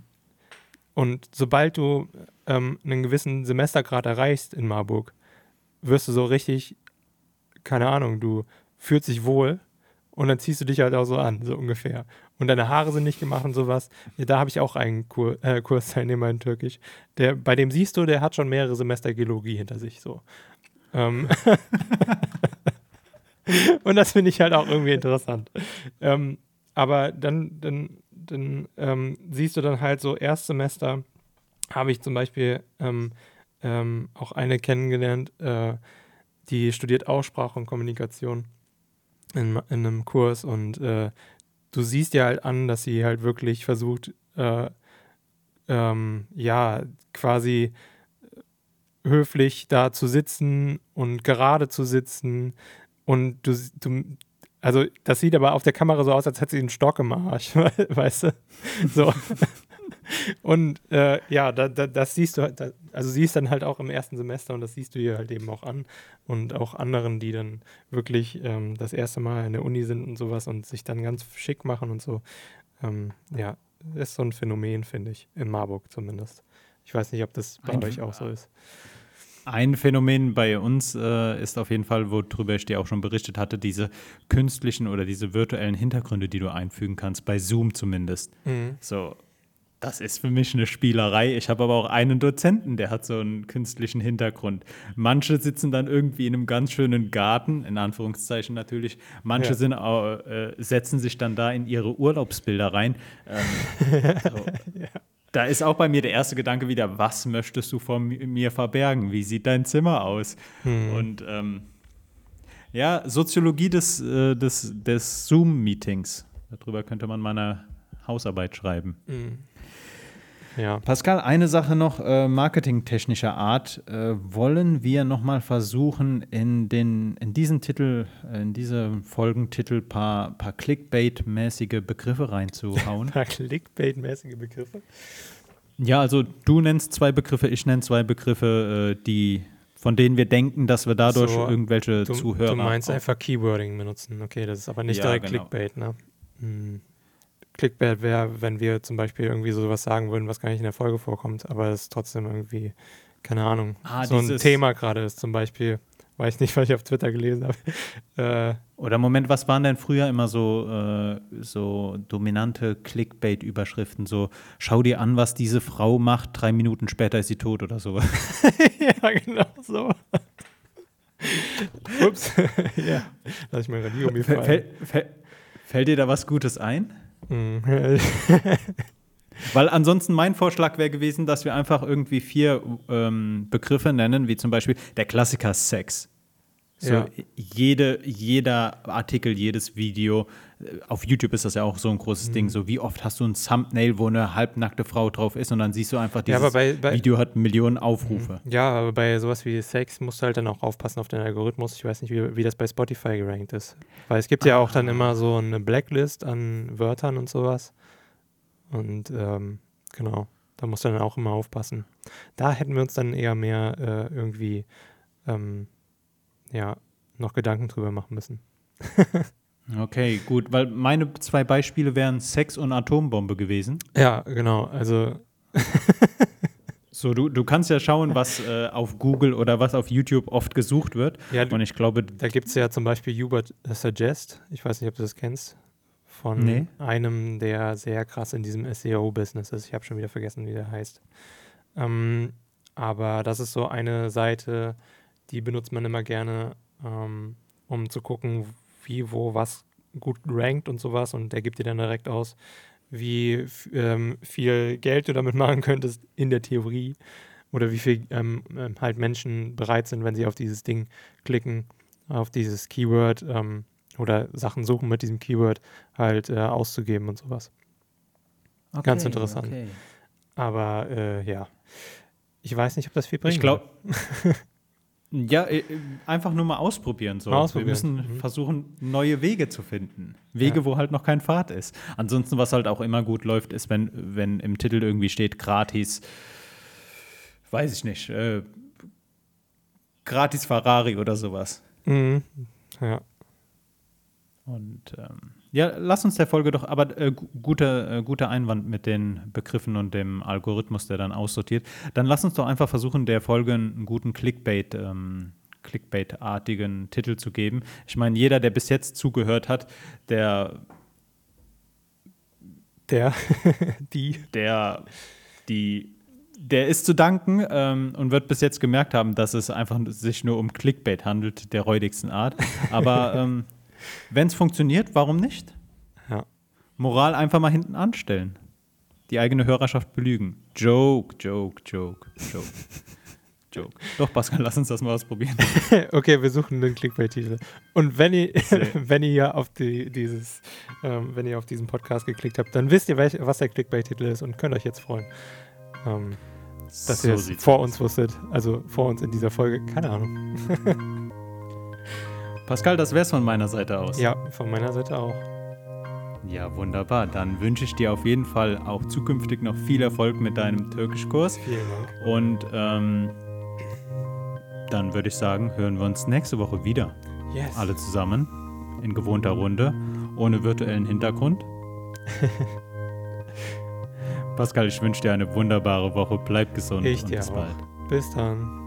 und sobald du ähm, einen gewissen Semestergrad erreichst in Marburg, wirst du so richtig, keine Ahnung, du fühlst dich wohl und dann ziehst du dich halt auch so an, so ungefähr. Und deine Haare sind nicht gemacht und sowas. Ja, da habe ich auch einen Kur äh, Kursteilnehmer in Türkisch. Der, bei dem siehst du, der hat schon mehrere Semester Geologie hinter sich. So. Ähm und das finde ich halt auch irgendwie interessant. Ähm, aber dann, dann, dann ähm, siehst du dann halt so Erstsemester habe ich zum Beispiel ähm, ähm, auch eine kennengelernt, äh, die studiert Aussprache und Kommunikation in, in einem Kurs und äh, du siehst ja halt an, dass sie halt wirklich versucht, äh, ähm, ja, quasi höflich da zu sitzen und gerade zu sitzen und du, du also das sieht aber auf der Kamera so aus, als hätte sie einen Stock im Arsch, weißt du? So. Und äh, ja, da, da, das siehst du, da, also siehst dann halt auch im ersten Semester und das siehst du dir halt eben auch an und auch anderen, die dann wirklich ähm, das erste Mal in der Uni sind und sowas und sich dann ganz schick machen und so. Ähm, ja, ist so ein Phänomen, finde ich, in Marburg zumindest. Ich weiß nicht, ob das bei ein, euch auch so ist. Ein Phänomen bei uns äh, ist auf jeden Fall, worüber ich dir auch schon berichtet hatte, diese künstlichen oder diese virtuellen Hintergründe, die du einfügen kannst, bei Zoom zumindest. Mhm. So, das ist für mich eine Spielerei. Ich habe aber auch einen Dozenten, der hat so einen künstlichen Hintergrund. Manche sitzen dann irgendwie in einem ganz schönen Garten, in Anführungszeichen natürlich. Manche ja. sind, äh, setzen sich dann da in ihre Urlaubsbilder rein. Ähm, so. ja. Da ist auch bei mir der erste Gedanke wieder, was möchtest du von mir verbergen? Wie sieht dein Zimmer aus? Hm. Und ähm, ja, Soziologie des, äh, des, des Zoom-Meetings. Darüber könnte man mal eine Hausarbeit schreiben. Mhm. Ja. Pascal, eine Sache noch äh, marketingtechnischer Art. Äh, wollen wir nochmal versuchen, in, den, in diesen Titel, äh, in diese Folgentitel ein paar, paar Clickbait-mäßige Begriffe reinzuhauen? Ein paar Clickbait-mäßige Begriffe? Ja, also du nennst zwei Begriffe, ich nenne zwei Begriffe, äh, die von denen wir denken, dass wir dadurch so, irgendwelche du, Zuhörer. Du meinst einfach Keywording benutzen, okay, das ist aber nicht ja, direkt genau. Clickbait, ne? Hm. Clickbait wäre, wenn wir zum Beispiel irgendwie sowas sagen würden, was gar nicht in der Folge vorkommt, aber es trotzdem irgendwie, keine Ahnung, ah, so ein Thema gerade ist zum Beispiel. Weiß nicht, was ich auf Twitter gelesen habe. Äh, Oder Moment, was waren denn früher immer so, äh, so dominante Clickbait-Überschriften? So, schau dir an, was diese Frau macht, drei Minuten später ist sie tot oder so. ja, genau so. Ups. ja, lass ich mal Radiergummi fallen. Fäll, fäll, fällt dir da was Gutes ein? Mhm. Weil ansonsten mein Vorschlag wäre gewesen, dass wir einfach irgendwie vier ähm, Begriffe nennen, wie zum Beispiel der Klassiker Sex. So ja. jede, jeder Artikel, jedes Video, auf YouTube ist das ja auch so ein großes mhm. Ding, so wie oft hast du ein Thumbnail, wo eine halbnackte Frau drauf ist und dann siehst du einfach, dieses ja, bei, bei, Video hat Millionen Aufrufe. Mhm. Ja, aber bei sowas wie Sex musst du halt dann auch aufpassen auf den Algorithmus. Ich weiß nicht, wie, wie das bei Spotify gerankt ist. Weil es gibt ah. ja auch dann ah. immer so eine Blacklist an Wörtern und sowas. Und ähm, genau, da musst du dann auch immer aufpassen. Da hätten wir uns dann eher mehr äh, irgendwie ähm, ja, noch Gedanken drüber machen müssen. okay, gut, weil meine zwei Beispiele wären Sex und Atombombe gewesen. Ja, genau, also. so, du, du kannst ja schauen, was äh, auf Google oder was auf YouTube oft gesucht wird. Ja, und ich glaube. Da gibt es ja zum Beispiel Hubert Suggest. Ich weiß nicht, ob du das kennst. Von nee. einem, der sehr krass in diesem SEO-Business ist. Ich habe schon wieder vergessen, wie der heißt. Ähm, aber das ist so eine Seite, die benutzt man immer gerne, ähm, um zu gucken, wie, wo, was gut rankt und sowas. Und der gibt dir dann direkt aus, wie ähm, viel Geld du damit machen könntest in der Theorie oder wie viel ähm, ähm, halt Menschen bereit sind, wenn sie auf dieses Ding klicken, auf dieses Keyword ähm, oder Sachen suchen mit diesem Keyword halt äh, auszugeben und sowas. Okay, Ganz interessant. Okay. Aber äh, ja, ich weiß nicht, ob das viel bringt. Ich glaube, Ja, äh, einfach nur mal ausprobieren. So. Mal ausprobieren. Wir müssen mhm. versuchen, neue Wege zu finden. Wege, ja. wo halt noch kein Pfad ist. Ansonsten, was halt auch immer gut läuft, ist, wenn, wenn im Titel irgendwie steht, gratis, weiß ich nicht, äh, gratis Ferrari oder sowas. Mhm. Ja. Und ähm, ja, lass uns der Folge doch, aber äh, guter, äh, guter Einwand mit den Begriffen und dem Algorithmus, der dann aussortiert. Dann lass uns doch einfach versuchen, der Folge einen guten Clickbait, ähm, Clickbait-artigen Titel zu geben. Ich meine, jeder, der bis jetzt zugehört hat, der der, die, der, die der ist zu danken ähm, und wird bis jetzt gemerkt haben, dass es einfach sich nur um Clickbait handelt, der räudigsten Art. Aber ähm, wenn es funktioniert, warum nicht? Ja. Moral einfach mal hinten anstellen. Die eigene Hörerschaft belügen. Joke, joke, joke, joke. Joke. Doch, Pascal, lass uns das mal ausprobieren. okay, wir suchen den Clickbait-Titel. Und wenn ihr, wenn ihr auf die, dieses, ähm, wenn ihr auf diesen Podcast geklickt habt, dann wisst ihr, welch, was der Clickbait-Titel ist und könnt euch jetzt freuen. Ähm, dass so ihr es vor uns wusstet. Also vor uns in dieser Folge. Keine Ahnung. Pascal, das wär's von meiner Seite aus. Ja, von meiner Seite auch. Ja, wunderbar. Dann wünsche ich dir auf jeden Fall auch zukünftig noch viel Erfolg mit deinem Türkischkurs. Vielen Dank. Und ähm, dann würde ich sagen, hören wir uns nächste Woche wieder. Yes. Alle zusammen in gewohnter Runde, ohne virtuellen Hintergrund. Pascal, ich wünsche dir eine wunderbare Woche. Bleib gesund ich und dir bis auch. bald. Bis dann.